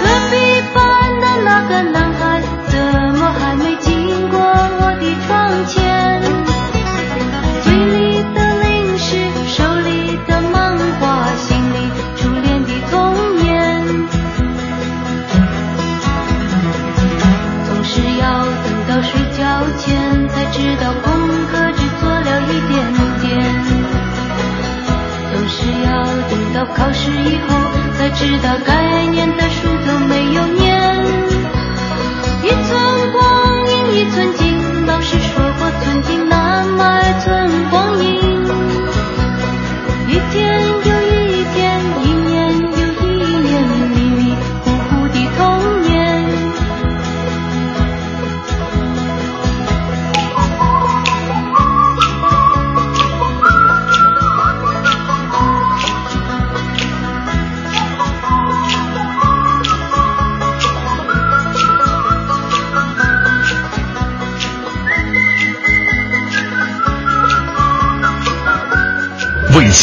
隔壁班的那个男考试以后才知道概念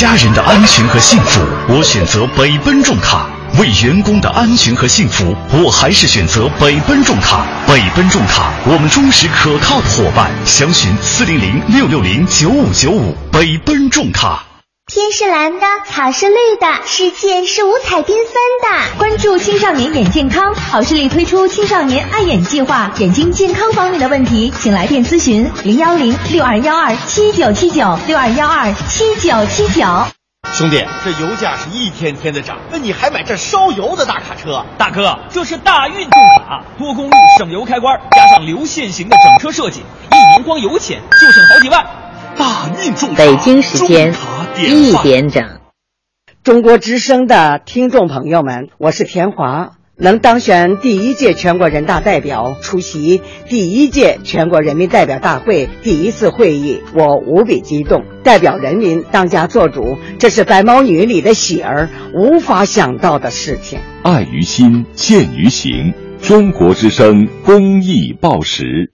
家人的安全和幸福，我选择北奔重卡；为员工的安全和幸福，我还是选择北奔重卡。北奔重卡，我们忠实可靠的伙伴。详询四零零六六零九五九五。北奔重卡。天是蓝的，草是绿的，世界是五彩缤纷的。关注青少年眼健康，好视力推出青少年爱眼计划，眼睛健康方面的问题，请来电咨询零幺零六二幺二七九七九六二幺二七九七九。兄弟，这油价是一天天的涨，那你还买这烧油的大卡车？大哥，这是大运动卡，多功率省油开关，加上流线型的整车设计，一年光油钱就省好几万。大运重卡，北京时间一点整。中国之声的听众朋友们，我是田华。能当选第一届全国人大代表，出席第一届全国人民代表大会第一次会议，我无比激动。代表人民当家作主，这是白毛女里的喜儿无法想到的事情。爱于心，见于行。中国之声公益报时。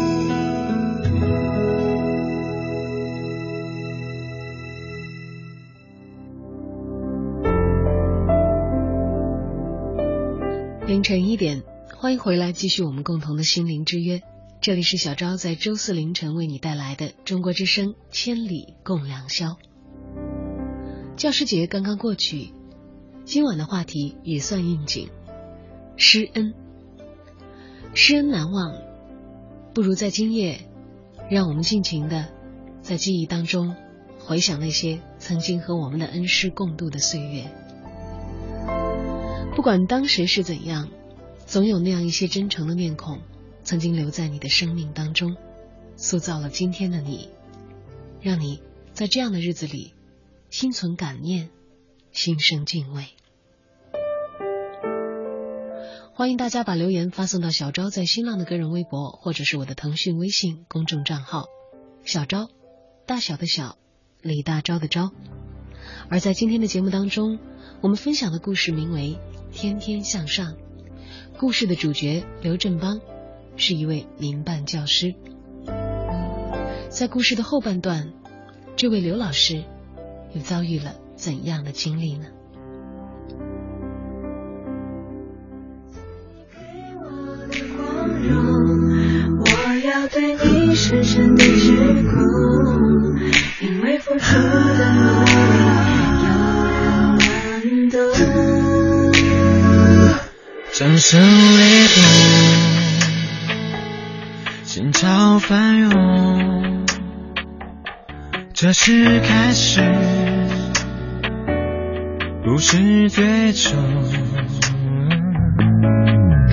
晨一点，欢迎回来，继续我们共同的心灵之约。这里是小昭在周四凌晨为你带来的中国之声《千里共良宵》。教师节刚刚过去，今晚的话题也算应景，师恩。师恩难忘，不如在今夜，让我们尽情的在记忆当中回想那些曾经和我们的恩师共度的岁月。不管当时是怎样，总有那样一些真诚的面孔，曾经留在你的生命当中，塑造了今天的你，让你在这样的日子里心存感念，心生敬畏。欢迎大家把留言发送到小昭在新浪的个人微博，或者是我的腾讯微信公众账号“小昭”，大小的小，李大钊的钊。而在今天的节目当中，我们分享的故事名为《天天向上》。故事的主角刘振邦是一位民办教师。在故事的后半段，这位刘老师又遭遇了怎样的经历呢？我要对你深深的鞠躬，因为付出的爱掌声雷动，心潮翻涌，这是开始，不是最终。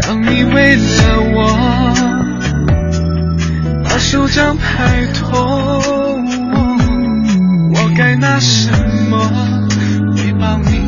当你为了我把手掌拍痛，我该拿什么回报你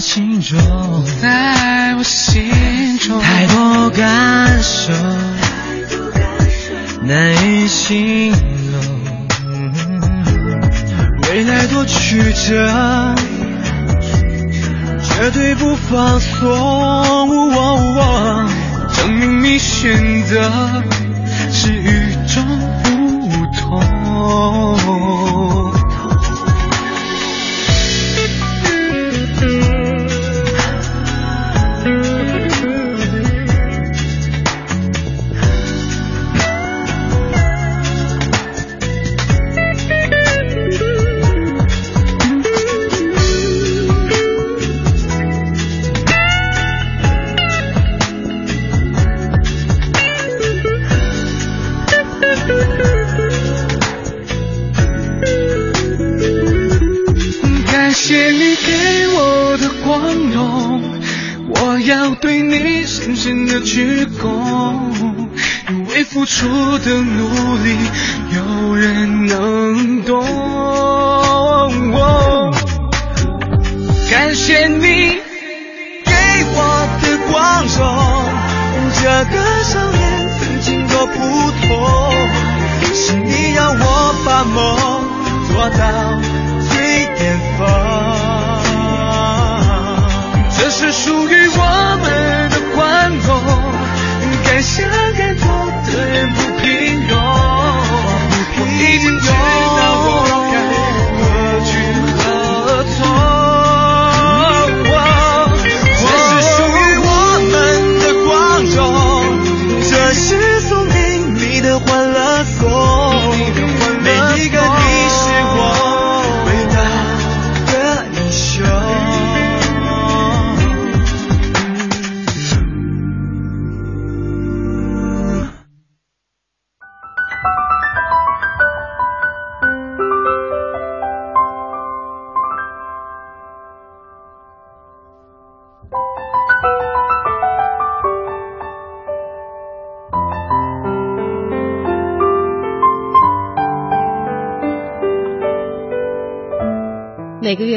心中，在我心中，太多感受，难以形容。未来多曲折，绝对不放松。证明你选择是与众不同。的鞠躬，因为付出的努力有人能懂。感谢你给我的光荣，这个少年曾经多普通，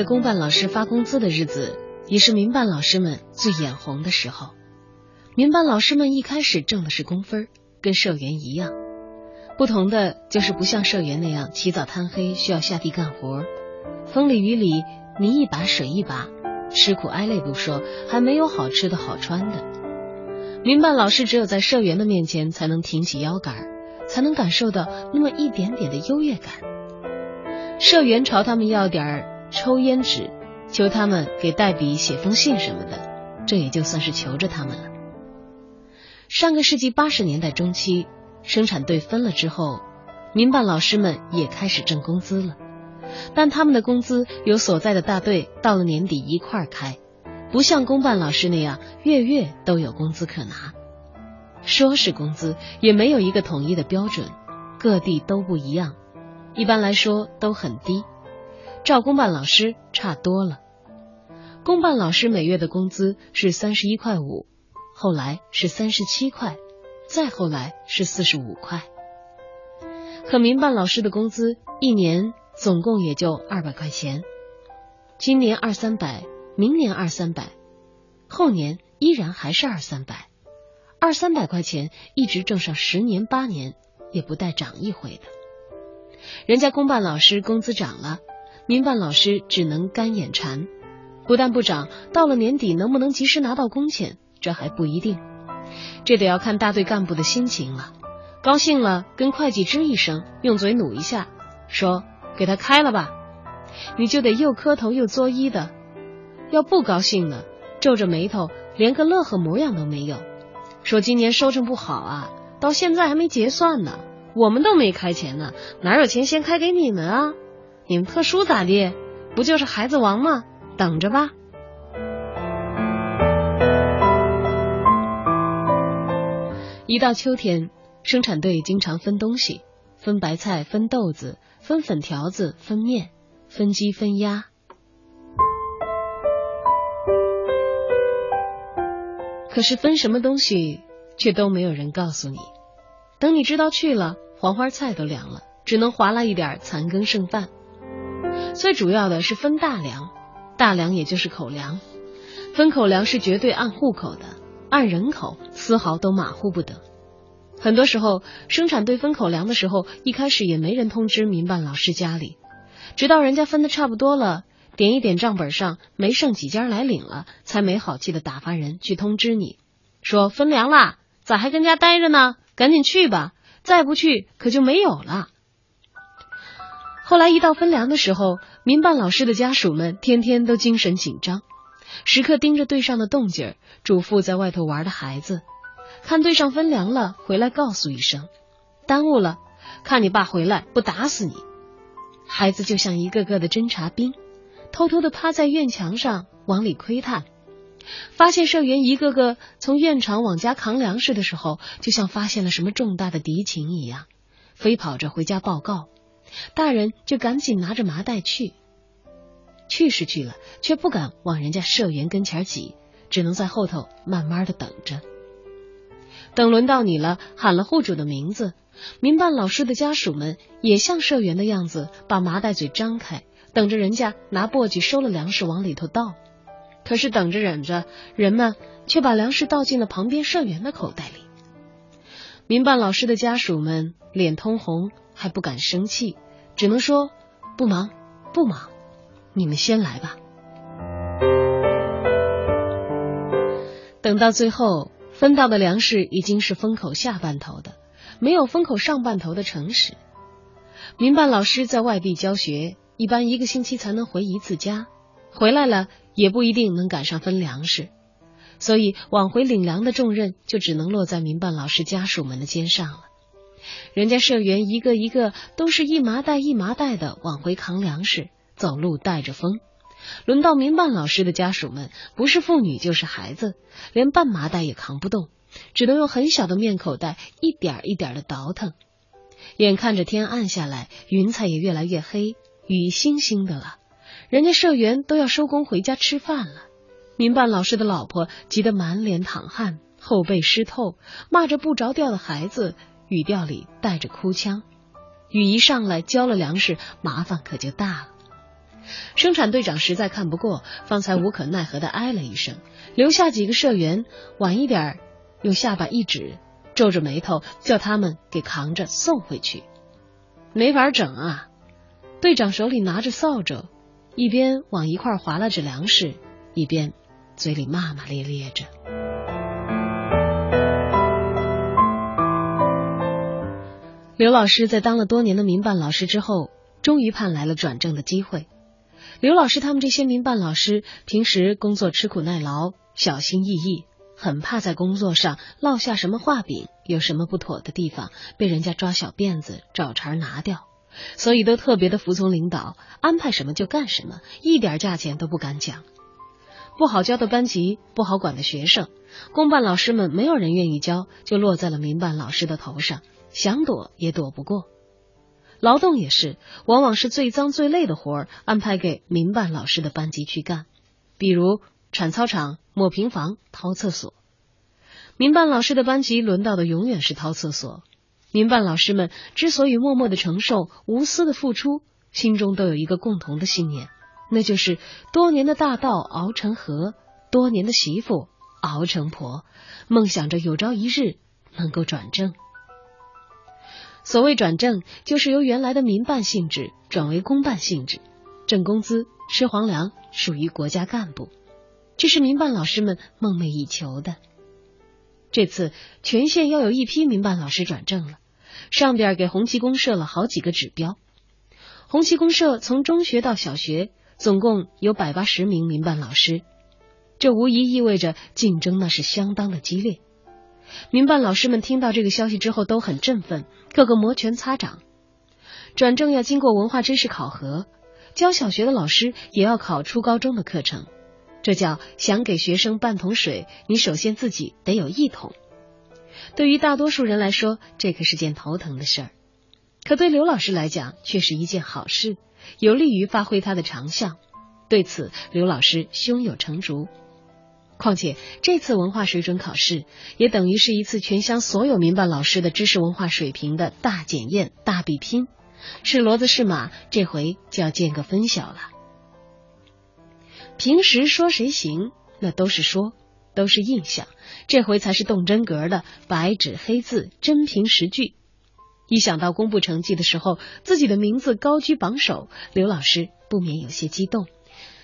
公办老师发工资的日子，也是民办老师们最眼红的时候。民办老师们一开始挣的是工分，跟社员一样，不同的就是不像社员那样起早贪黑，需要下地干活，风里雨里泥一把水一把，吃苦挨累不说，还没有好吃的好穿的。民办老师只有在社员的面前才能挺起腰杆，才能感受到那么一点点的优越感。社员朝他们要点儿抽烟纸，求他们给代笔写封信什么的，这也就算是求着他们了。上个世纪八十年代中期，生产队分了之后，民办老师们也开始挣工资了，但他们的工资由所在的大队到了年底一块儿开，不像公办老师那样月月都有工资可拿。说是工资，也没有一个统一的标准，各地都不一样，一般来说都很低。照公办老师差多了。公办老师每月的工资是三十一块五，后来是三十七块，再后来是四十五块。可民办老师的工资一年总共也就二百块钱，今年二三百，明年二三百，后年依然还是二三百，二三百块钱一直挣上十年八年也不带涨一回的。人家公办老师工资涨了，民办老师只能干眼馋。不但不涨，到了年底能不能及时拿到工钱，这还不一定。这得要看大队干部的心情了。高兴了，跟会计吱一声，用嘴努一下，说给他开了吧，你就得又磕头又作揖的。要不高兴呢，皱着眉头，连个乐呵模样都没有，说今年收成不好啊，到现在还没结算呢，我们都没开钱呢，哪有钱先开给你们啊？你们特殊咋地？不就是孩子王吗？等着吧。一到秋天，生产队经常分东西，分白菜，分豆子，分粉条子，分面，分鸡，分鸭。可是分什么东西，却都没有人告诉你。等你知道去了，黄花菜都凉了，只能划拉一点残羹剩饭。最主要的是分大粮。大粮也就是口粮，分口粮是绝对按户口的，按人口丝毫都马虎不得。很多时候，生产队分口粮的时候，一开始也没人通知民办老师家里，直到人家分的差不多了，点一点账本上没剩几家来领了，才没好气的打发人去通知你，说分粮啦，咋还跟家待着呢？赶紧去吧，再不去可就没有了。后来一到分粮的时候，民办老师的家属们天天都精神紧张，时刻盯着队上的动静，嘱咐在外头玩的孩子，看队上分粮了，回来告诉一声，耽误了，看你爸回来不打死你。孩子就像一个个的侦察兵，偷偷的趴在院墙上往里窥探，发现社员一个个从院场往家扛粮食的时候，就像发现了什么重大的敌情一样，飞跑着回家报告。大人就赶紧拿着麻袋去，去是去了，却不敢往人家社员跟前挤，只能在后头慢慢的等着。等轮到你了，喊了户主的名字，民办老师的家属们也像社员的样子，把麻袋嘴张开，等着人家拿簸箕收了粮食往里头倒。可是等着忍着，人们却把粮食倒进了旁边社员的口袋里。民办老师的家属们脸通红。还不敢生气，只能说不忙，不忙，你们先来吧。等到最后分到的粮食已经是封口下半头的，没有封口上半头的诚实。民办老师在外地教学，一般一个星期才能回一次家，回来了也不一定能赶上分粮食，所以往回领粮的重任就只能落在民办老师家属们的肩上了。人家社员一个一个都是一麻袋一麻袋的往回扛粮食，走路带着风。轮到民办老师的家属们，不是妇女就是孩子，连半麻袋也扛不动，只能用很小的面口袋一点一点的倒腾。眼看着天暗下来，云彩也越来越黑，雨星星的了。人家社员都要收工回家吃饭了，民办老师的老婆急得满脸淌汗，后背湿透，骂着不着调的孩子。语调里带着哭腔，雨一上来浇了粮食，麻烦可就大了。生产队长实在看不过，方才无可奈何的唉了一声，留下几个社员晚一点，用下巴一指，皱着眉头叫他们给扛着送回去。没法整啊！队长手里拿着扫帚，一边往一块划拉着粮食，一边嘴里骂骂咧咧着。刘老师在当了多年的民办老师之后，终于盼来了转正的机会。刘老师他们这些民办老师，平时工作吃苦耐劳，小心翼翼，很怕在工作上落下什么画饼，有什么不妥的地方被人家抓小辫子找茬拿掉，所以都特别的服从领导，安排什么就干什么，一点价钱都不敢讲。不好教的班级，不好管的学生，公办老师们没有人愿意教，就落在了民办老师的头上。想躲也躲不过，劳动也是，往往是最脏最累的活儿安排给民办老师的班级去干，比如铲操场、抹平房、掏厕所。民办老师的班级轮到的永远是掏厕所。民办老师们之所以默默的承受、无私的付出，心中都有一个共同的信念，那就是多年的大道熬成河，多年的媳妇熬成婆，梦想着有朝一日能够转正。所谓转正，就是由原来的民办性质转为公办性质，挣工资、吃皇粮，属于国家干部，这是民办老师们梦寐以求的。这次全县要有一批民办老师转正了，上边给红旗公社了好几个指标。红旗公社从中学到小学，总共有百八十名民办老师，这无疑意味着竞争那是相当的激烈。民办老师们听到这个消息之后都很振奋，个个摩拳擦掌。转正要经过文化知识考核，教小学的老师也要考初高中的课程。这叫想给学生半桶水，你首先自己得有一桶。对于大多数人来说，这可是件头疼的事儿，可对刘老师来讲却是一件好事，有利于发挥他的长项。对此，刘老师胸有成竹。况且这次文化水准考试，也等于是一次全乡所有民办老师的知识文化水平的大检验、大比拼，是骡子是马，这回就要见个分晓了。平时说谁行，那都是说，都是印象。这回才是动真格的白纸黑字，真凭实据。一想到公布成绩的时候，自己的名字高居榜首，刘老师不免有些激动。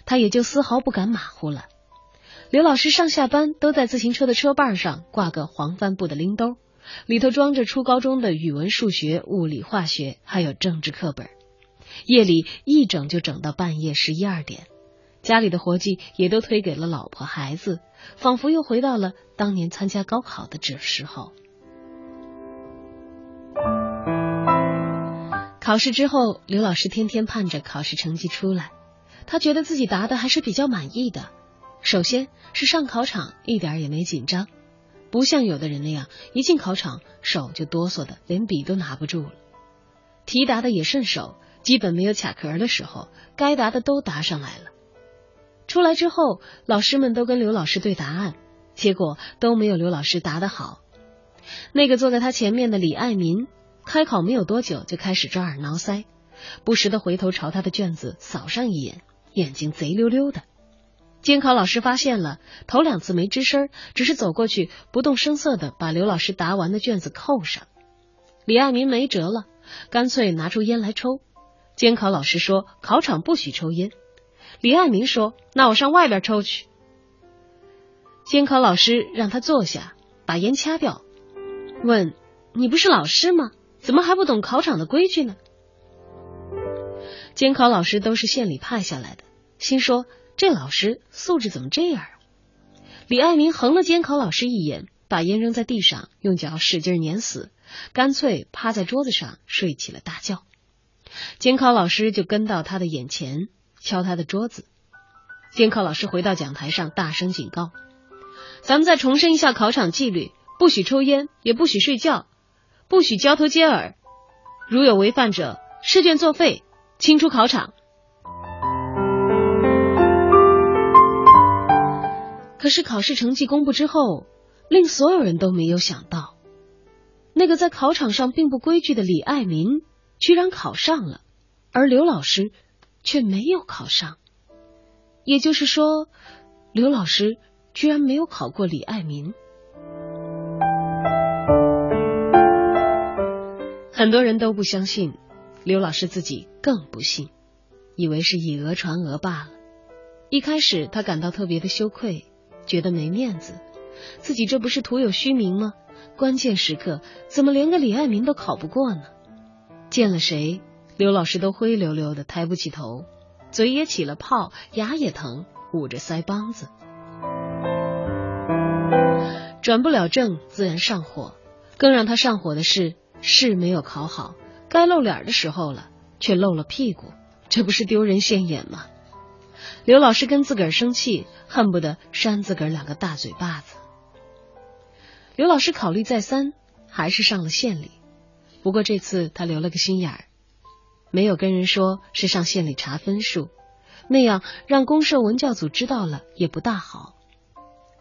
他也就丝毫不敢马虎了。刘老师上下班都在自行车的车把上挂个黄帆布的拎兜，里头装着初高中的语文、数学、物理、化学，还有政治课本。夜里一整就整到半夜十一二点。家里的活计也都推给了老婆孩子，仿佛又回到了当年参加高考的这时候。考试之后，刘老师天天盼着考试成绩出来，他觉得自己答的还是比较满意的。首先是上考场一点也没紧张，不像有的人那样一进考场手就哆嗦的连笔都拿不住了。题答的也顺手，基本没有卡壳的时候，该答的都答上来了。出来之后，老师们都跟刘老师对答案，结果都没有刘老师答的好。那个坐在他前面的李爱民，开考没有多久就开始抓耳挠腮，不时的回头朝他的卷子扫上一眼，眼睛贼溜溜的。监考老师发现了，头两次没吱声，只是走过去不动声色的把刘老师答完的卷子扣上。李爱民没辙了，干脆拿出烟来抽。监考老师说，考场不许抽烟。李爱民说：“那我上外边抽去。”监考老师让他坐下，把烟掐掉，问：“你不是老师吗？怎么还不懂考场的规矩呢？”监考老师都是县里派下来的，心说这老师素质怎么这样？李爱民横了监考老师一眼，把烟扔在地上，用脚使劲碾死，干脆趴在桌子上睡起了大觉。监考老师就跟到他的眼前。敲他的桌子，监考老师回到讲台上，大声警告：“咱们再重申一下考场纪律，不许抽烟，也不许睡觉，不许交头接耳。如有违犯者，试卷作废，清出考场。”可是考试成绩公布之后，令所有人都没有想到，那个在考场上并不规矩的李爱民，居然考上了，而刘老师。却没有考上，也就是说，刘老师居然没有考过李爱民。很多人都不相信，刘老师自己更不信，以为是以讹传讹罢了。一开始他感到特别的羞愧，觉得没面子，自己这不是徒有虚名吗？关键时刻怎么连个李爱民都考不过呢？见了谁？刘老师都灰溜溜的，抬不起头，嘴也起了泡，牙也疼，捂着腮帮子。转不了正，自然上火。更让他上火的是，试没有考好，该露脸的时候了，却露了屁股，这不是丢人现眼吗？刘老师跟自个儿生气，恨不得扇自个儿两个大嘴巴子。刘老师考虑再三，还是上了县里。不过这次他留了个心眼儿。没有跟人说是上县里查分数，那样让公社文教组知道了也不大好。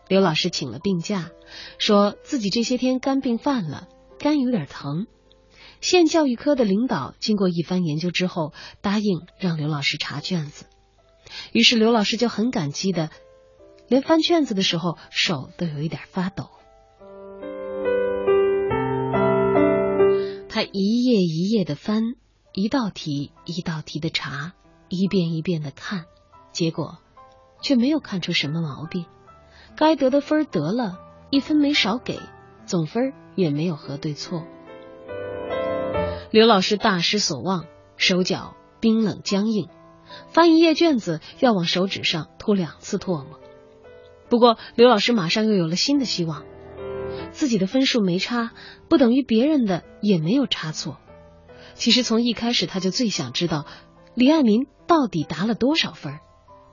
刘老师请了病假，说自己这些天肝病犯了，肝有点疼。县教育科的领导经过一番研究之后，答应让刘老师查卷子。于是刘老师就很感激的，连翻卷子的时候手都有一点发抖。他一页一页的翻，一道题一道题的查，一遍一遍的看，结果却没有看出什么毛病。该得的分得了，一分没少给，总分也没有核对错。刘老师大失所望，手脚冰冷僵硬，翻一页卷子要往手指上吐两次唾沫。不过刘老师马上又有了新的希望，自己的分数没差，不等于别人的也没有差错。其实从一开始他就最想知道李爱民到底答了多少分，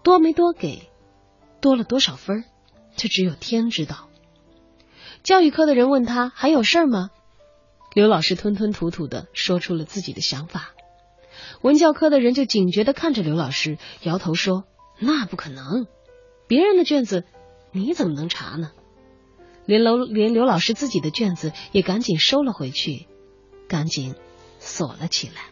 多没多给，多了多少分。这只有天知道。教育科的人问他还有事吗？刘老师吞吞吐吐的说出了自己的想法。文教科的人就警觉的看着刘老师，摇头说：“那不可能，别人的卷子你怎么能查呢？”连刘连刘老师自己的卷子也赶紧收了回去，赶紧锁了起来。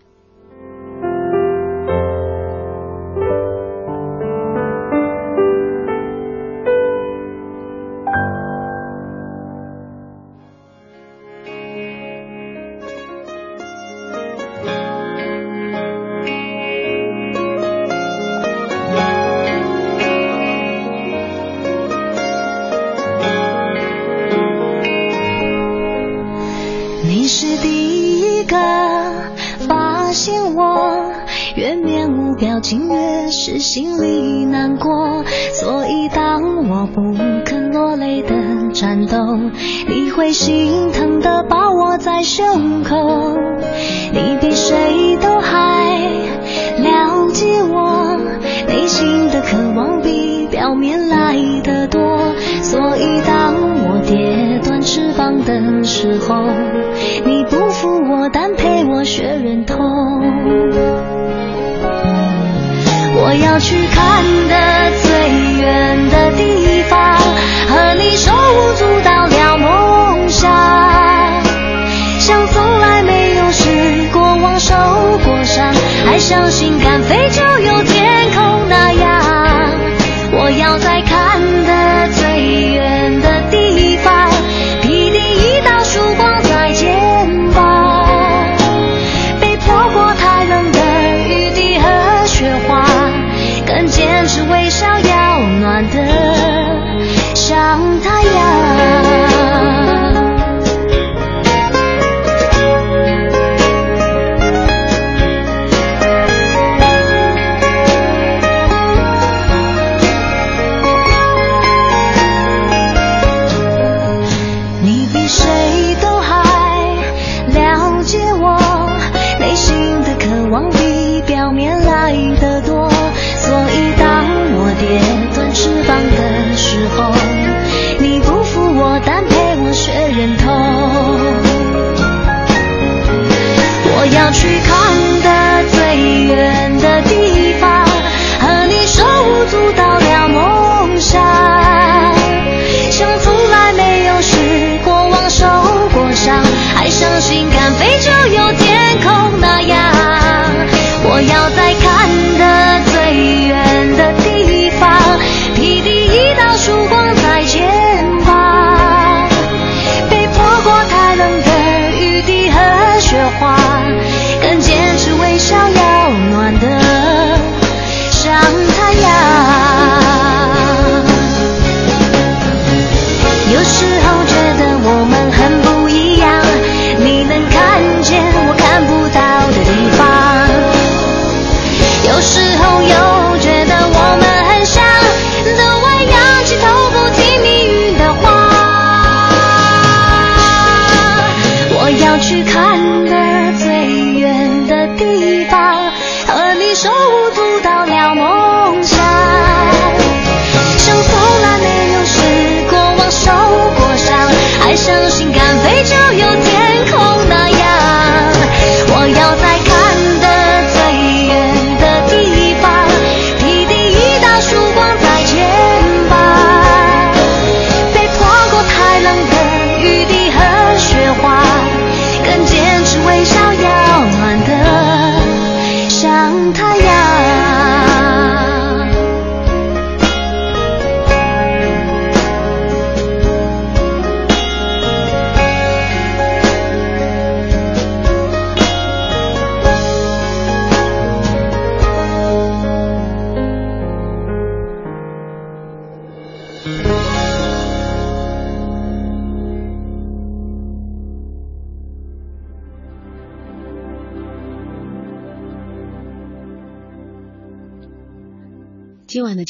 相信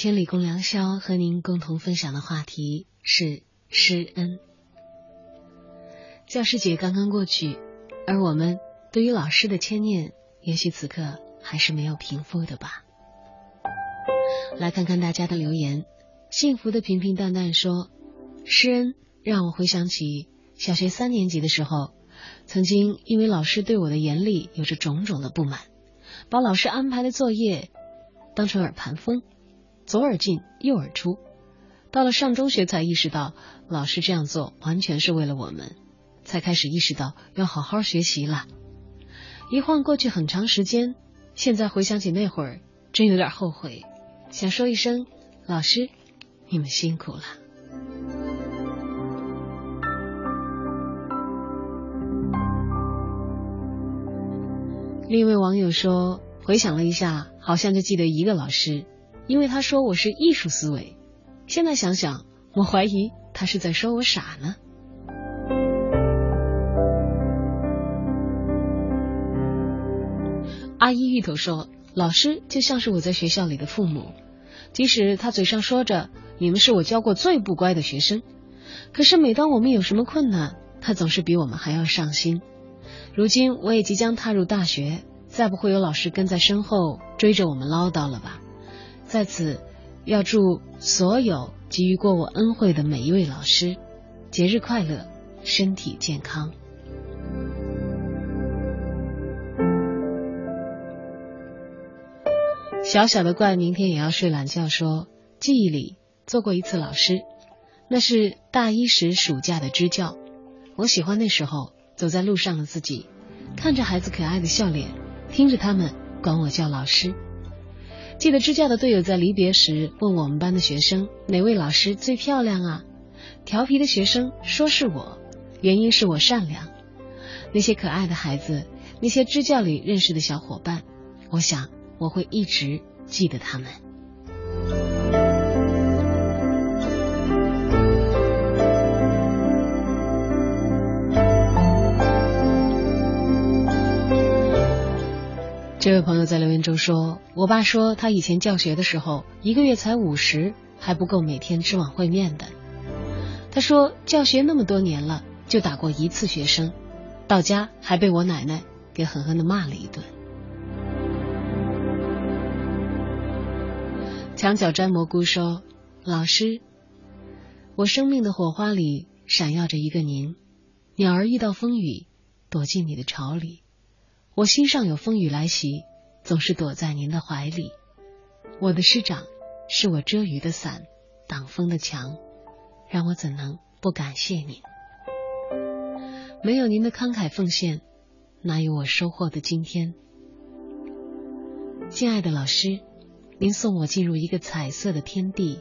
千里共良宵和您共同分享的话题是施恩。教师节刚刚过去，而我们对于老师的牵念，也许此刻还是没有平复的吧。来看看大家的留言，幸福的平平淡淡说：“施恩让我回想起小学三年级的时候，曾经因为老师对我的严厉有着种种的不满，把老师安排的作业当成耳旁风。”左耳进右耳出，到了上中学才意识到老师这样做完全是为了我们，才开始意识到要好好学习了。一晃过去很长时间，现在回想起那会儿，真有点后悔，想说一声老师，你们辛苦了。另一位网友说，回想了一下，好像就记得一个老师。因为他说我是艺术思维，现在想想，我怀疑他是在说我傻呢。阿姨芋头说，老师就像是我在学校里的父母，即使他嘴上说着你们是我教过最不乖的学生，可是每当我们有什么困难，他总是比我们还要上心。如今我也即将踏入大学，再不会有老师跟在身后追着我们唠叨了吧？在此，要祝所有给予过我恩惠的每一位老师节日快乐，身体健康。小小的怪明天也要睡懒觉，说记忆里做过一次老师，那是大一时暑假的支教。我喜欢那时候走在路上的自己，看着孩子可爱的笑脸，听着他们管我叫老师。记得支教的队友在离别时问我们班的学生哪位老师最漂亮啊？调皮的学生说是我，原因是我善良。那些可爱的孩子，那些支教里认识的小伙伴，我想我会一直记得他们。这位朋友在留言中说：“我爸说他以前教学的时候，一个月才五十，还不够每天吃碗烩面的。他说教学那么多年了，就打过一次学生，到家还被我奶奶给狠狠的骂了一顿。”墙角摘蘑菇说：“老师，我生命的火花里闪耀着一个您，鸟儿遇到风雨，躲进你的巢里。”我心上有风雨来袭，总是躲在您的怀里。我的师长是我遮雨的伞，挡风的墙，让我怎能不感谢您？没有您的慷慨奉献，哪有我收获的今天？敬爱的老师，您送我进入一个彩色的天地，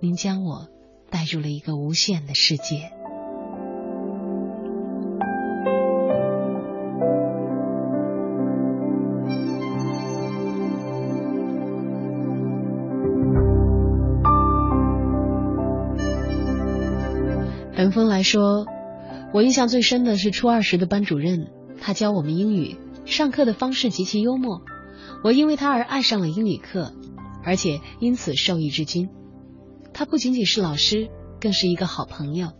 您将我带入了一个无限的世界。说，我印象最深的是初二时的班主任，他教我们英语，上课的方式极其幽默，我因为他而爱上了英语课，而且因此受益至今。他不仅仅是老师，更是一个好朋友。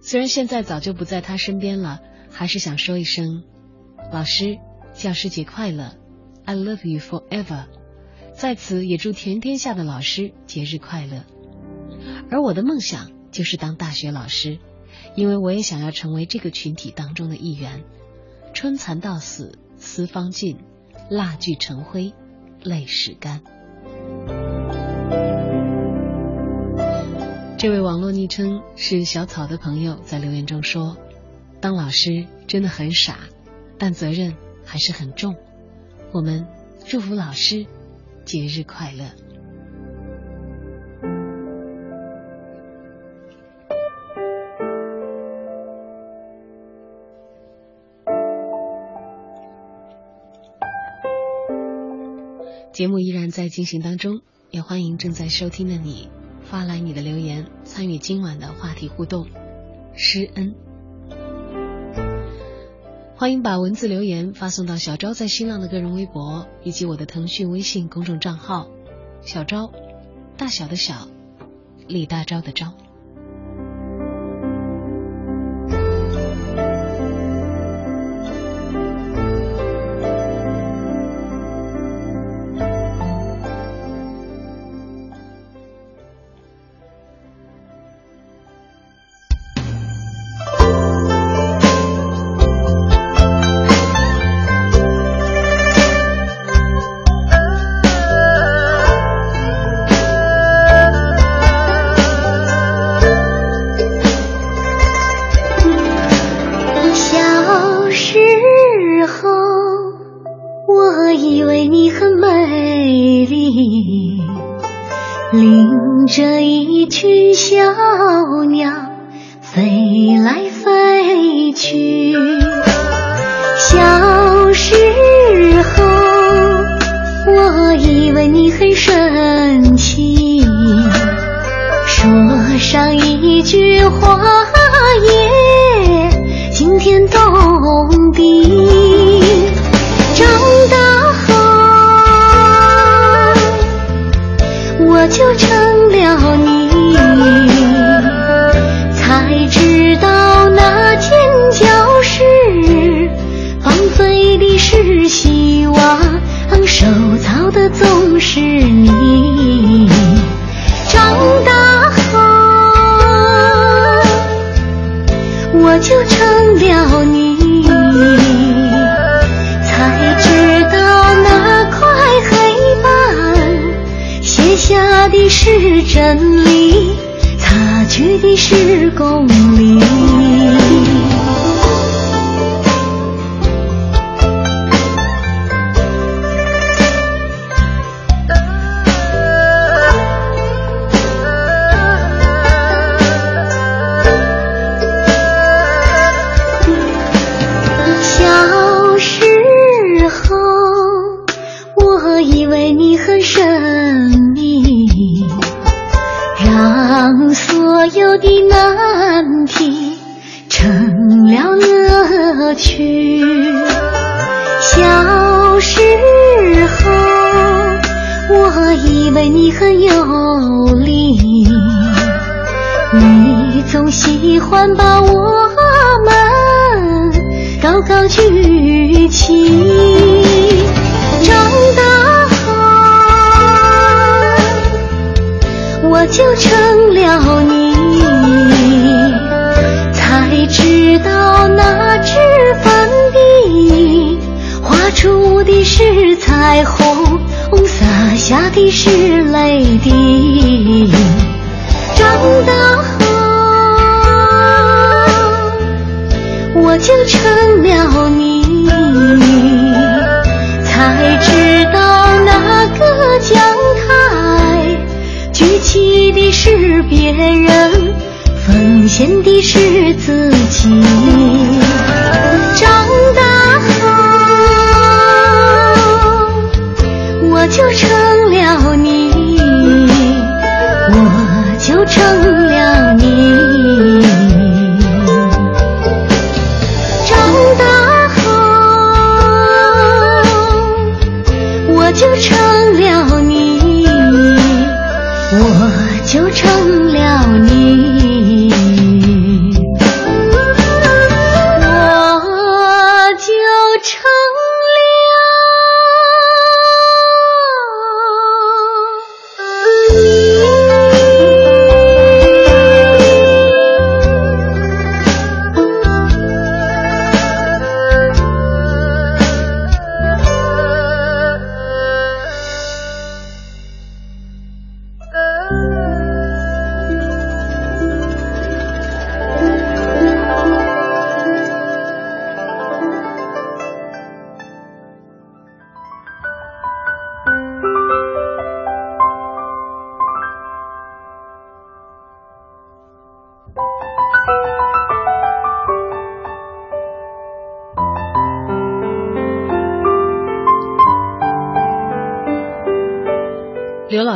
虽然现在早就不在他身边了，还是想说一声，老师，教师节快乐，I love you forever。在此也祝全天下的老师节日快乐。而我的梦想。就是当大学老师，因为我也想要成为这个群体当中的一员。春蚕到死丝方尽，蜡炬成灰泪始干。这位网络昵称是小草的朋友在留言中说：“当老师真的很傻，但责任还是很重。我们祝福老师节日快乐。”节目依然在进行当中，也欢迎正在收听的你发来你的留言，参与今晚的话题互动。施恩，欢迎把文字留言发送到小昭在新浪的个人微博以及我的腾讯微信公众账号。小昭大小的小，李大钊的钊。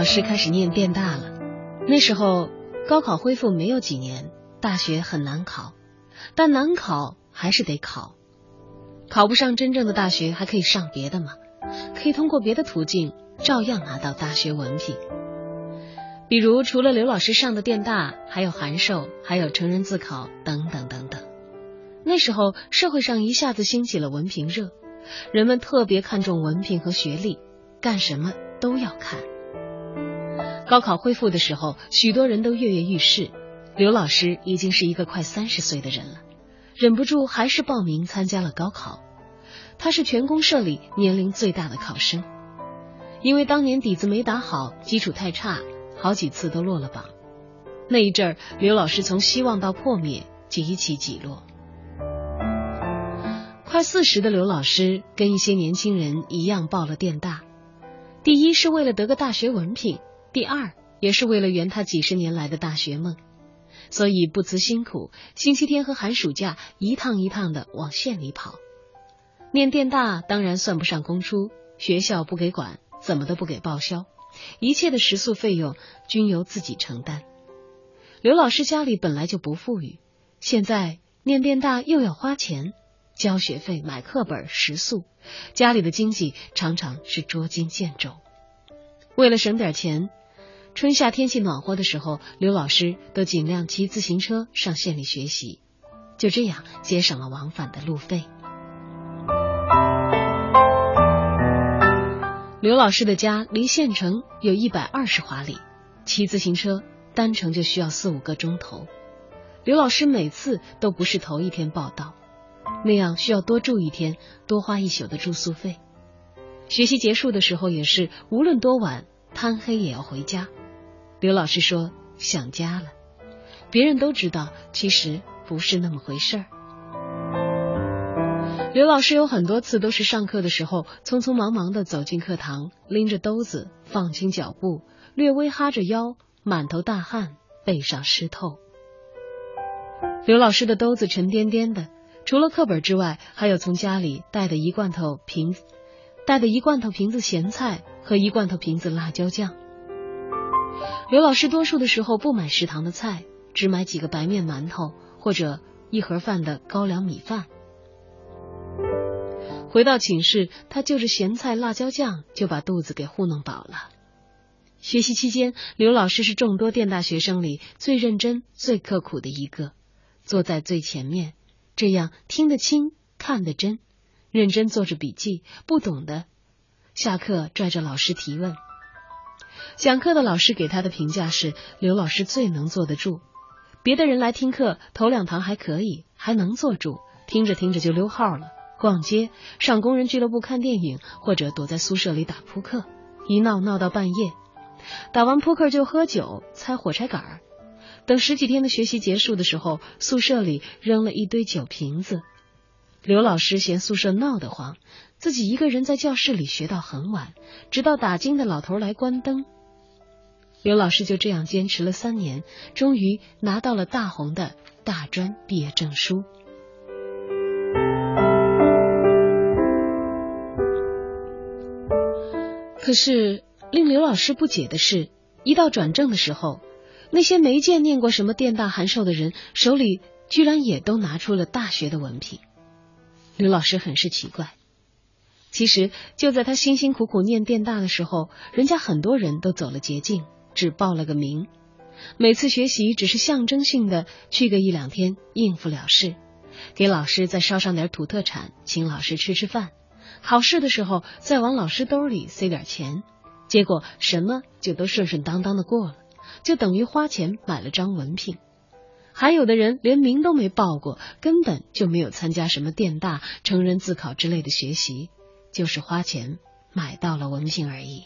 师开始念变大了。那时候高考恢复没有几年，大学很难考，但难考还是得考。考不上真正的大学，还可以上别的嘛，可以通过别的途径照样拿到大学文凭。比如，除了刘老师上的电大，还有函授，还有成人自考等等等等。那时候，社会上一下子兴起了文凭热，人们特别看重文凭和学历，干什么都要看。高考恢复的时候，许多人都跃跃欲试。刘老师已经是一个快三十岁的人了，忍不住还是报名参加了高考。他是全公社里年龄最大的考生，因为当年底子没打好，基础太差。好几次都落了榜，那一阵儿，刘老师从希望到破灭，几起几落。快四十的刘老师跟一些年轻人一样报了电大，第一是为了得个大学文凭，第二也是为了圆他几十年来的大学梦，所以不辞辛苦，星期天和寒暑假一趟一趟的往县里跑。念电大当然算不上公出，学校不给管，怎么都不给报销。一切的食宿费用均由自己承担。刘老师家里本来就不富裕，现在念电大又要花钱，交学费、买课本、食宿，家里的经济常常是捉襟见肘。为了省点钱，春夏天气暖和的时候，刘老师都尽量骑自行车上县里学习，就这样节省了往返的路费。刘老师的家离县城有一百二十华里，骑自行车单程就需要四五个钟头。刘老师每次都不是头一天报到，那样需要多住一天，多花一宿的住宿费。学习结束的时候也是，无论多晚，贪黑也要回家。刘老师说想家了，别人都知道，其实不是那么回事儿。刘老师有很多次都是上课的时候匆匆忙忙的走进课堂，拎着兜子，放轻脚步，略微哈着腰，满头大汗，背上湿透。刘老师的兜子沉甸甸的，除了课本之外，还有从家里带的一罐头瓶，带的一罐头瓶子咸菜和一罐头瓶子辣椒酱。刘老师多数的时候不买食堂的菜，只买几个白面馒头或者一盒饭的高粱米饭。回到寝室，他就着咸菜、辣椒酱就把肚子给糊弄饱了。学习期间，刘老师是众多电大学生里最认真、最刻苦的一个，坐在最前面，这样听得清、看得真，认真做着笔记，不懂的下课拽着老师提问。讲课的老师给他的评价是：刘老师最能坐得住。别的人来听课，头两堂还可以，还能坐住，听着听着就溜号了。逛街、上工人俱乐部看电影，或者躲在宿舍里打扑克，一闹闹到半夜。打完扑克就喝酒、猜火柴杆儿。等十几天的学习结束的时候，宿舍里扔了一堆酒瓶子。刘老师嫌宿舍闹得慌，自己一个人在教室里学到很晚，直到打更的老头来关灯。刘老师就这样坚持了三年，终于拿到了大红的大专毕业证书。可是令刘老师不解的是，一到转正的时候，那些没见念过什么电大函授的人手里居然也都拿出了大学的文凭。刘老师很是奇怪。其实就在他辛辛苦苦念电大的时候，人家很多人都走了捷径，只报了个名，每次学习只是象征性的去个一两天应付了事，给老师再捎上点土特产，请老师吃吃饭。考试的时候再往老师兜里塞点钱，结果什么就都顺顺当当的过了，就等于花钱买了张文凭。还有的人连名都没报过，根本就没有参加什么电大、成人自考之类的学习，就是花钱买到了文凭而已。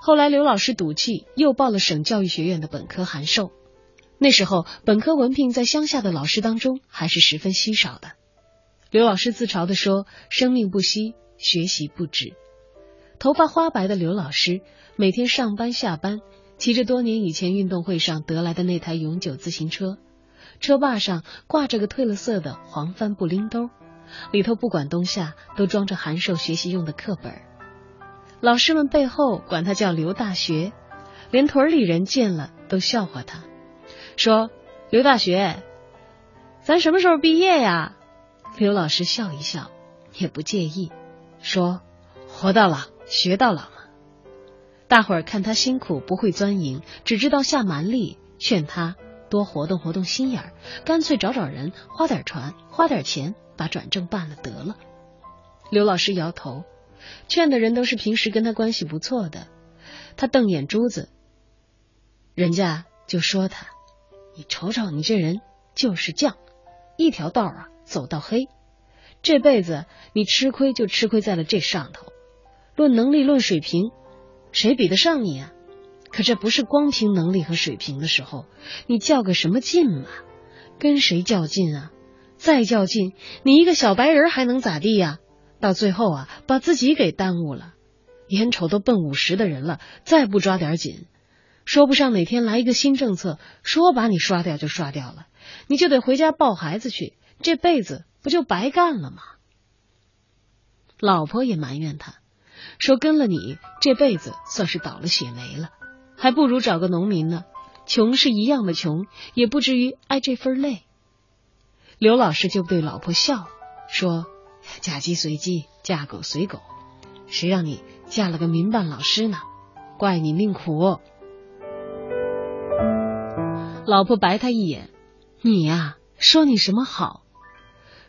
后来刘老师赌气，又报了省教育学院的本科函授。那时候本科文凭在乡下的老师当中还是十分稀少的。刘老师自嘲地说：“生命不息，学习不止。”头发花白的刘老师每天上班下班，骑着多年以前运动会上得来的那台永久自行车，车把上挂着个褪了色的黄帆布拎兜，里头不管冬夏都装着函授学习用的课本。老师们背后管他叫刘大学，连屯里人见了都笑话他，说：“刘大学，咱什么时候毕业呀？”刘老师笑一笑，也不介意，说：“活到老，学到老嘛。”大伙儿看他辛苦，不会钻营，只知道下蛮力，劝他多活动活动心眼儿，干脆找找人，花点船，花点钱，把转正办了得了。刘老师摇头，劝的人都是平时跟他关系不错的。他瞪眼珠子，人家就说他：“你瞅瞅你这人就是犟，一条道啊走到黑。这辈子你吃亏就吃亏在了这上头。论能力，论水平，谁比得上你啊？可这不是光凭能力和水平的时候，你较个什么劲嘛？跟谁较劲啊？再较劲，你一个小白人还能咋地呀？到最后啊，把自己给耽误了。眼瞅都奔五十的人了，再不抓点紧，说不上哪天来一个新政策，说把你刷掉就刷掉了，你就得回家抱孩子去，这辈子不就白干了吗？老婆也埋怨他，说跟了你这辈子算是倒了血霉了，还不如找个农民呢，穷是一样的穷，也不至于挨这份累。刘老师就对老婆笑说。嫁鸡随鸡，嫁狗随狗，谁让你嫁了个民办老师呢？怪你命苦。老婆白他一眼，你呀，说你什么好？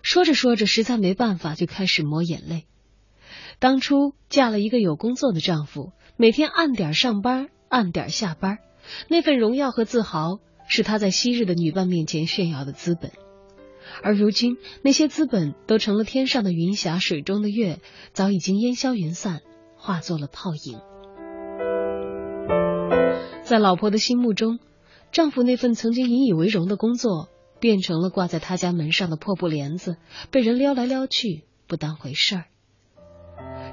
说着说着，实在没办法，就开始抹眼泪。当初嫁了一个有工作的丈夫，每天按点上班，按点下班，那份荣耀和自豪，是他在昔日的女伴面前炫耀的资本。而如今，那些资本都成了天上的云霞，水中的月，早已经烟消云散，化作了泡影。在老婆的心目中，丈夫那份曾经引以为荣的工作，变成了挂在他家门上的破布帘子，被人撩来撩去，不当回事儿。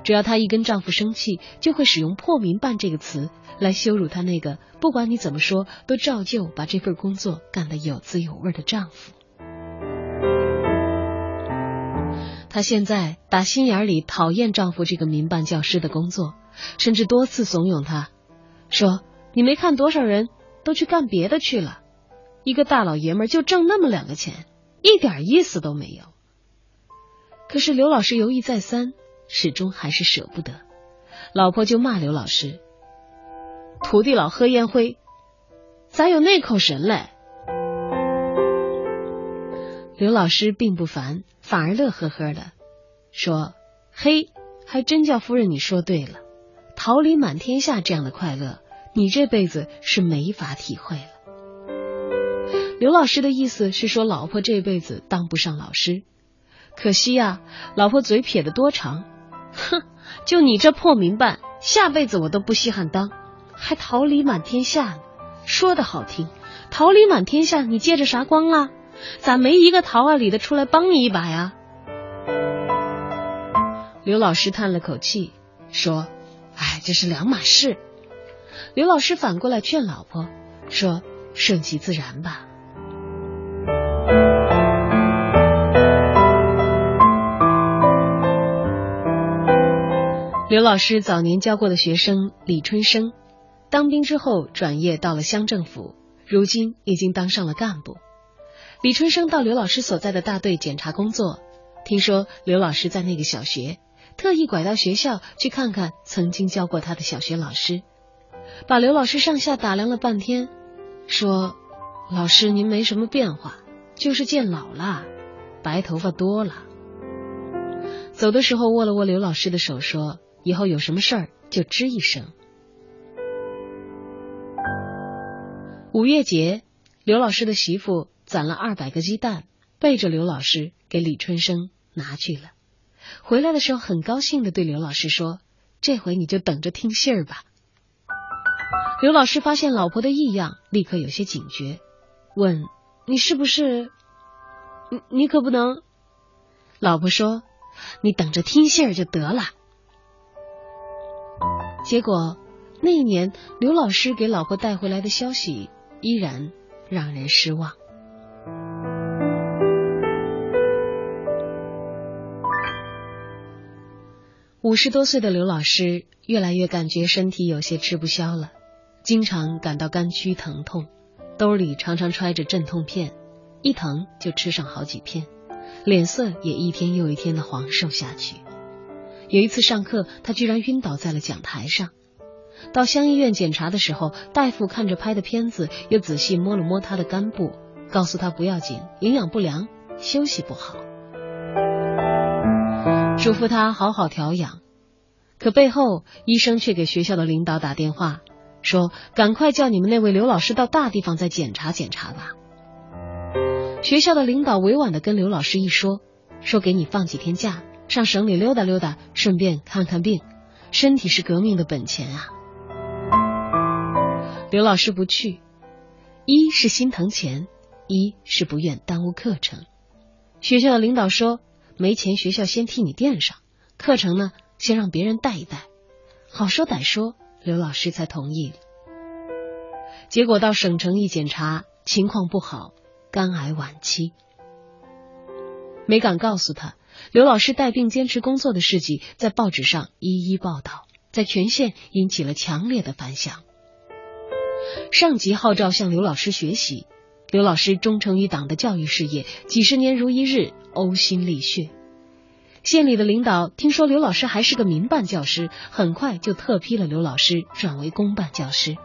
只要她一跟丈夫生气，就会使用“破民办”这个词来羞辱她那个不管你怎么说都照旧把这份工作干得有滋有味的丈夫。她现在打心眼里讨厌丈夫这个民办教师的工作，甚至多次怂恿他，说：“你没看多少人都去干别的去了，一个大老爷们就挣那么两个钱，一点意思都没有。”可是刘老师犹豫再三，始终还是舍不得。老婆就骂刘老师：“徒弟老喝烟灰，咋有那口神嘞？”刘老师并不烦，反而乐呵呵的说：“嘿，还真叫夫人你说对了，桃李满天下这样的快乐，你这辈子是没法体会了。”刘老师的意思是说，老婆这辈子当不上老师，可惜呀，老婆嘴撇得多长，哼，就你这破民办，下辈子我都不稀罕当，还桃李满天下呢，说的好听，桃李满天下，你借着啥光啊？咋没一个桃啊李的出来帮你一把呀？刘老师叹了口气说：“哎，这是两码事。”刘老师反过来劝老婆说：“顺其自然吧。”刘老师早年教过的学生李春生，当兵之后转业到了乡政府，如今已经当上了干部。李春生到刘老师所在的大队检查工作，听说刘老师在那个小学，特意拐到学校去看看曾经教过他的小学老师，把刘老师上下打量了半天，说：“老师您没什么变化，就是见老了，白头发多了。”走的时候握了握刘老师的手，说：“以后有什么事儿就吱一声。”五月节，刘老师的媳妇。攒了二百个鸡蛋，背着刘老师给李春生拿去了。回来的时候，很高兴的对刘老师说：“这回你就等着听信儿吧。”刘老师发现老婆的异样，立刻有些警觉，问：“你是不是？你你可不能？”老婆说：“你等着听信儿就得了。”结果那一年，刘老师给老婆带回来的消息依然让人失望。五十多岁的刘老师越来越感觉身体有些吃不消了，经常感到肝区疼痛，兜里常常揣着镇痛片，一疼就吃上好几片，脸色也一天又一天的黄瘦下去。有一次上课，他居然晕倒在了讲台上。到乡医院检查的时候，大夫看着拍的片子，又仔细摸了摸他的肝部，告诉他不要紧，营养不良，休息不好，嘱咐他好好调养。可背后，医生却给学校的领导打电话，说赶快叫你们那位刘老师到大地方再检查检查吧。学校的领导委婉的跟刘老师一说，说给你放几天假，上省里溜达溜达，顺便看看病，身体是革命的本钱啊。刘老师不去，一是心疼钱，一是不愿耽误课程。学校的领导说没钱，学校先替你垫上，课程呢先让别人带一带。好说歹说，刘老师才同意。结果到省城一检查，情况不好，肝癌晚期。没敢告诉他，刘老师带病坚持工作的事迹在报纸上一一报道，在全县引起了强烈的反响。上级号召向刘老师学习，刘老师忠诚于党的教育事业，几十年如一日，呕心沥血。县里的领导听说刘老师还是个民办教师，很快就特批了刘老师转为公办教师。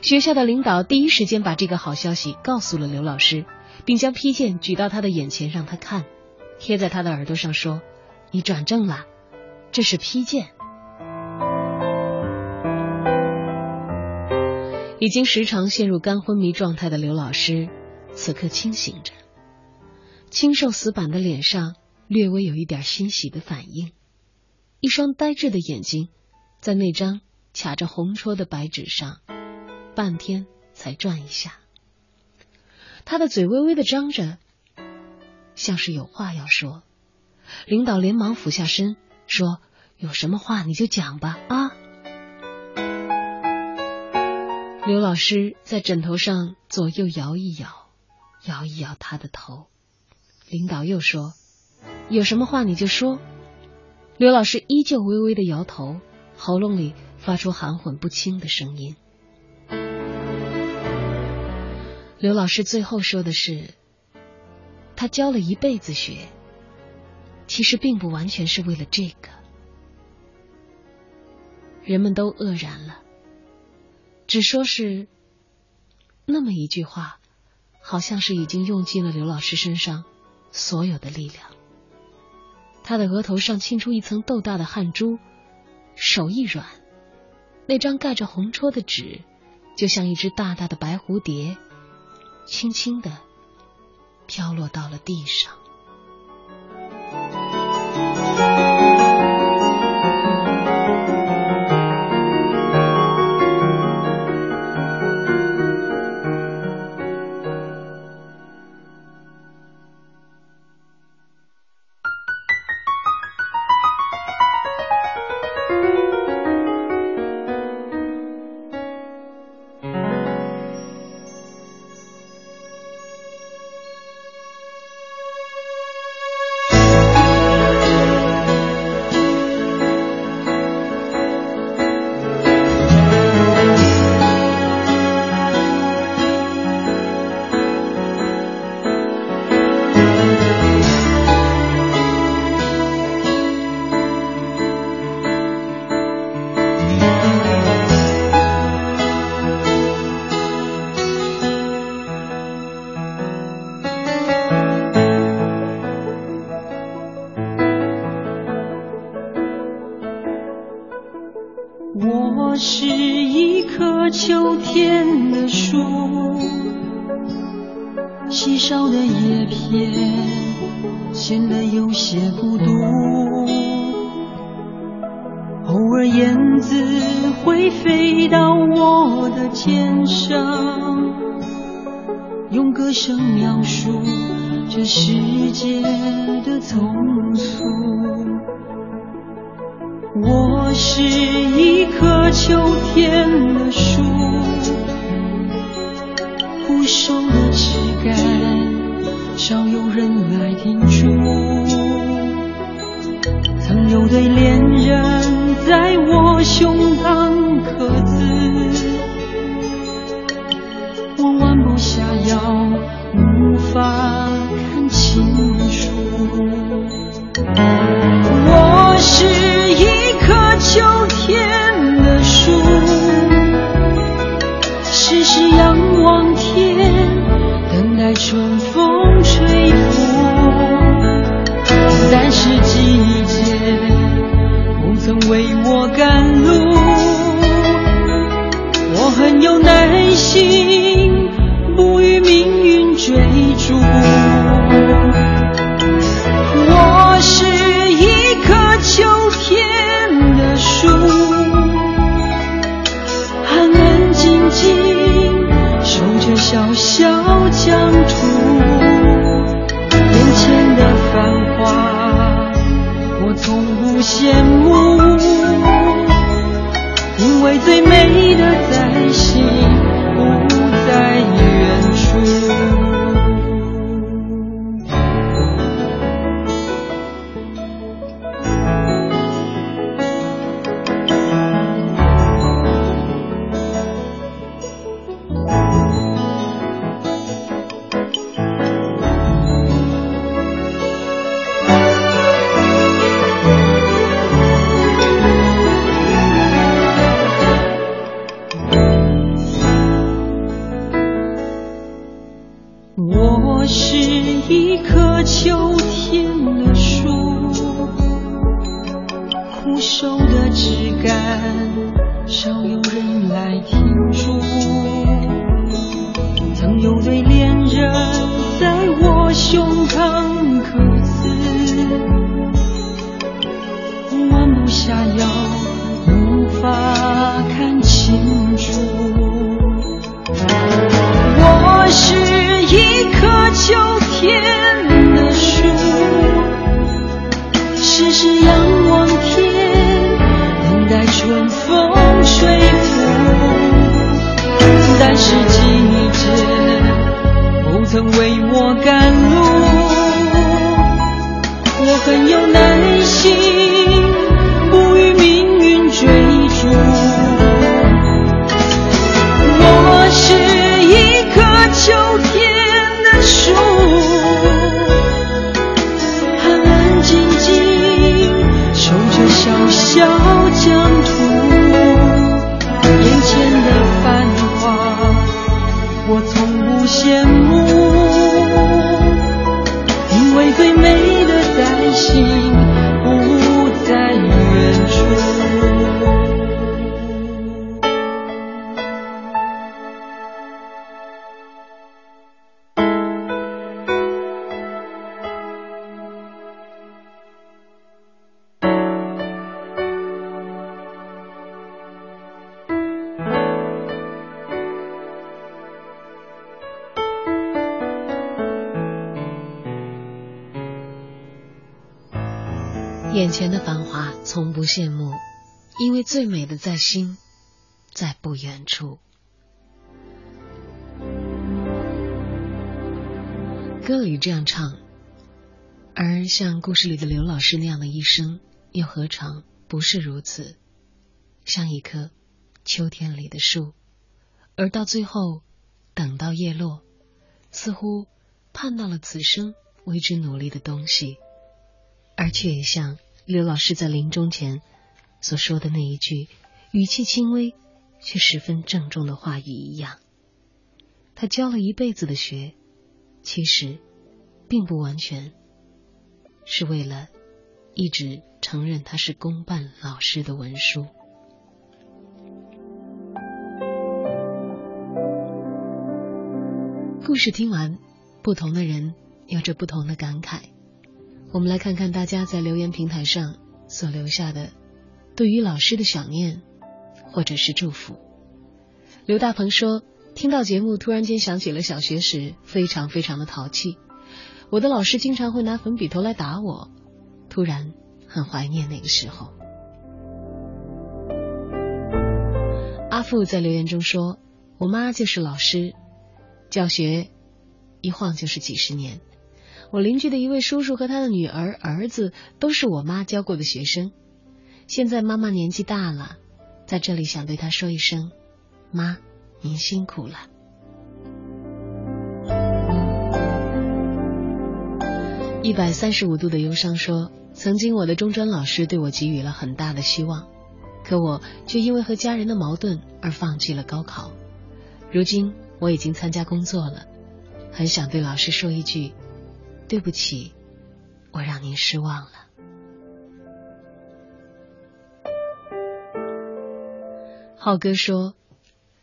学校的领导第一时间把这个好消息告诉了刘老师，并将批件举到他的眼前让他看，贴在他的耳朵上说：“你转正了，这是批件。”已经时常陷入肝昏迷状态的刘老师，此刻清醒着，清瘦死板的脸上略微有一点欣喜的反应，一双呆滞的眼睛在那张卡着红戳的白纸上半天才转一下，他的嘴微微的张着，像是有话要说。领导连忙俯下身说：“有什么话你就讲吧，啊。”刘老师在枕头上左右摇一摇，摇一摇他的头。领导又说：“有什么话你就说。”刘老师依旧微微的摇头，喉咙里发出含混不清的声音。刘老师最后说的是：“他教了一辈子学，其实并不完全是为了这个。”人们都愕然了。只说是那么一句话，好像是已经用尽了刘老师身上所有的力量。他的额头上沁出一层豆大的汗珠，手一软，那张盖着红戳的纸，就像一只大大的白蝴蝶，轻轻的飘落到了地上。这样唱，而像故事里的刘老师那样的一生，又何尝不是如此？像一棵秋天里的树，而到最后，等到叶落，似乎盼到了此生为之努力的东西，而却也像刘老师在临终前所说的那一句语气轻微却十分郑重的话语一样。他教了一辈子的学，其实并不完全是为了一直承认他是公办老师的文书。故事听完，不同的人有着不同的感慨。我们来看看大家在留言平台上所留下的对于老师的想念，或者是祝福。刘大鹏说：“听到节目，突然间想起了小学时，非常非常的淘气。我的老师经常会拿粉笔头来打我，突然很怀念那个时候。”阿富在留言中说：“我妈就是老师，教学一晃就是几十年。”我邻居的一位叔叔和他的女儿、儿子都是我妈教过的学生。现在妈妈年纪大了，在这里想对她说一声：“妈，您辛苦了。”一百三十五度的忧伤说：“曾经我的中专老师对我给予了很大的希望，可我却因为和家人的矛盾而放弃了高考。如今我已经参加工作了，很想对老师说一句。”对不起，我让您失望了。浩哥说，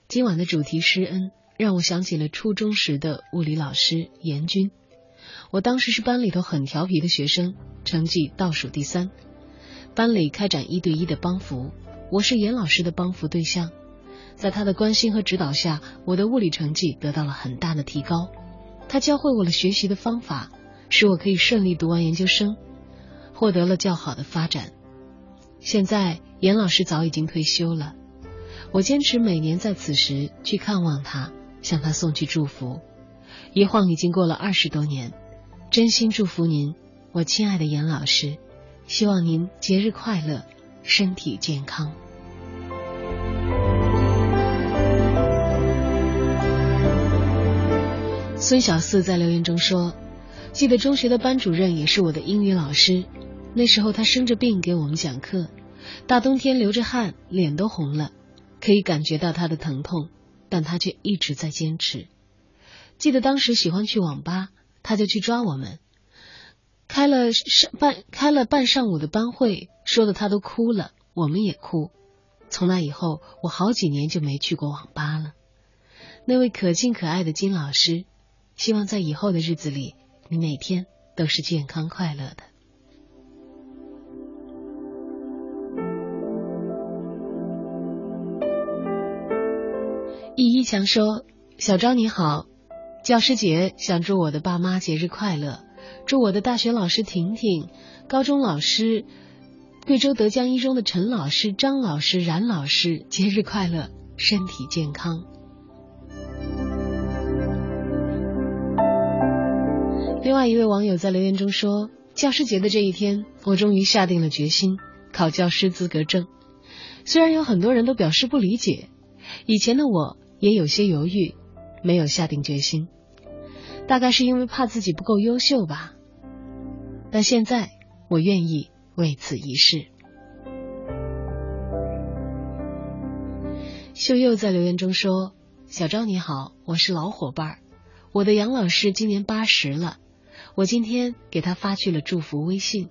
今晚的主题施恩让我想起了初中时的物理老师严军。我当时是班里头很调皮的学生，成绩倒数第三。班里开展一对一的帮扶，我是严老师的帮扶对象。在他的关心和指导下，我的物理成绩得到了很大的提高。他教会我了学习的方法。使我可以顺利读完研究生，获得了较好的发展。现在严老师早已经退休了，我坚持每年在此时去看望他，向他送去祝福。一晃已经过了二十多年，真心祝福您，我亲爱的严老师，希望您节日快乐，身体健康。孙小四在留言中说。记得中学的班主任也是我的英语老师，那时候他生着病给我们讲课，大冬天流着汗，脸都红了，可以感觉到他的疼痛，但他却一直在坚持。记得当时喜欢去网吧，他就去抓我们。开了上半开了半上午的班会，说的他都哭了，我们也哭。从那以后，我好几年就没去过网吧了。那位可敬可爱的金老师，希望在以后的日子里，你每天都是健康快乐的。易一强说：“小张你好，教师节想祝我的爸妈节日快乐，祝我的大学老师婷婷、高中老师。”贵州德江一中的陈老师、张老师、冉老师节日快乐，身体健康。另外一位网友在留言中说：“教师节的这一天，我终于下定了决心考教师资格证。虽然有很多人都表示不理解，以前的我也有些犹豫，没有下定决心，大概是因为怕自己不够优秀吧。但现在我愿意。”为此一试。秀佑在留言中说：“小昭你好，我是老伙伴儿，我的杨老师今年八十了，我今天给他发去了祝福微信，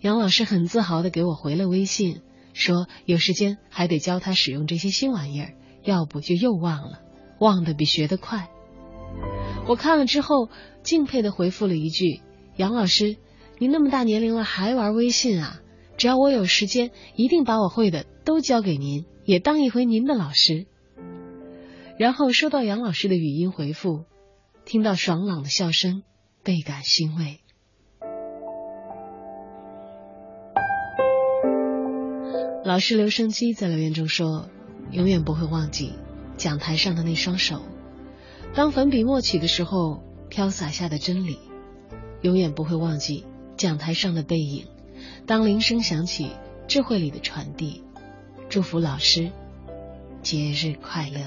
杨老师很自豪的给我回了微信，说有时间还得教他使用这些新玩意儿，要不就又忘了，忘得比学得快。我看了之后，敬佩的回复了一句：杨老师。”您那么大年龄了还玩微信啊？只要我有时间，一定把我会的都教给您，也当一回您的老师。然后收到杨老师的语音回复，听到爽朗的笑声，倍感欣慰。老师留声机在留言中说：“永远不会忘记讲台上的那双手，当粉笔墨起的时候飘洒下的真理，永远不会忘记。”讲台上的背影，当铃声响起，智慧里的传递，祝福老师节日快乐。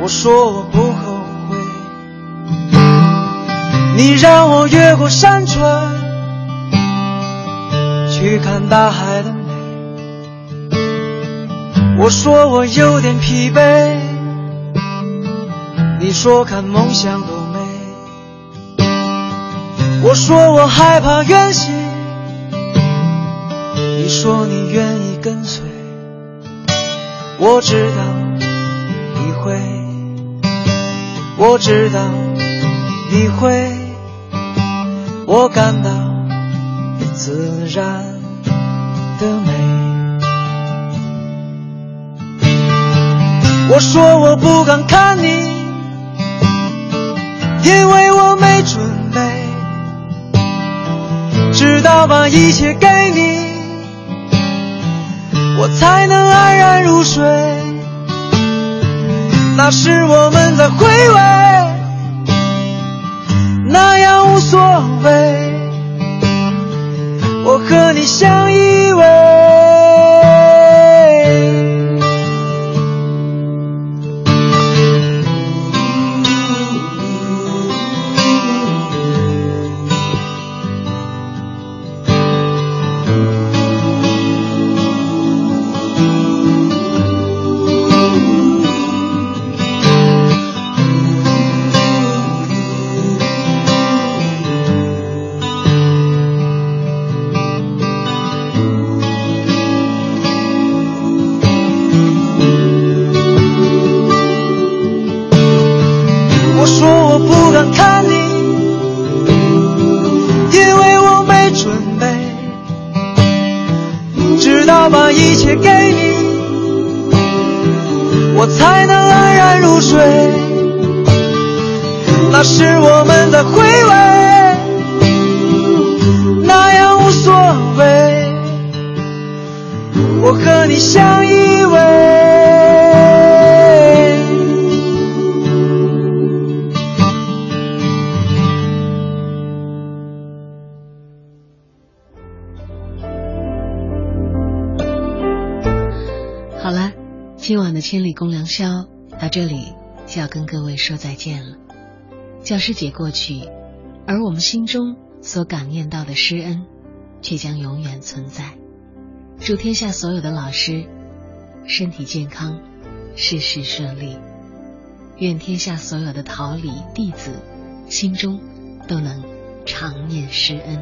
我说你让我越过山川。去看大海的美，我说我有点疲惫，你说看梦想多美，我说我害怕远行，你说你愿意跟随，我知道你会，我知道你会，我感到自然。的美。我说我不敢看你，因为我没准备，直到把一切给你，我才能安然入睡。那时我们在回味，那样无所谓。我和你相依偎。见了。教师节过去，而我们心中所感念到的师恩，却将永远存在。祝天下所有的老师身体健康，事事顺利。愿天下所有的桃李弟子心中都能常念师恩。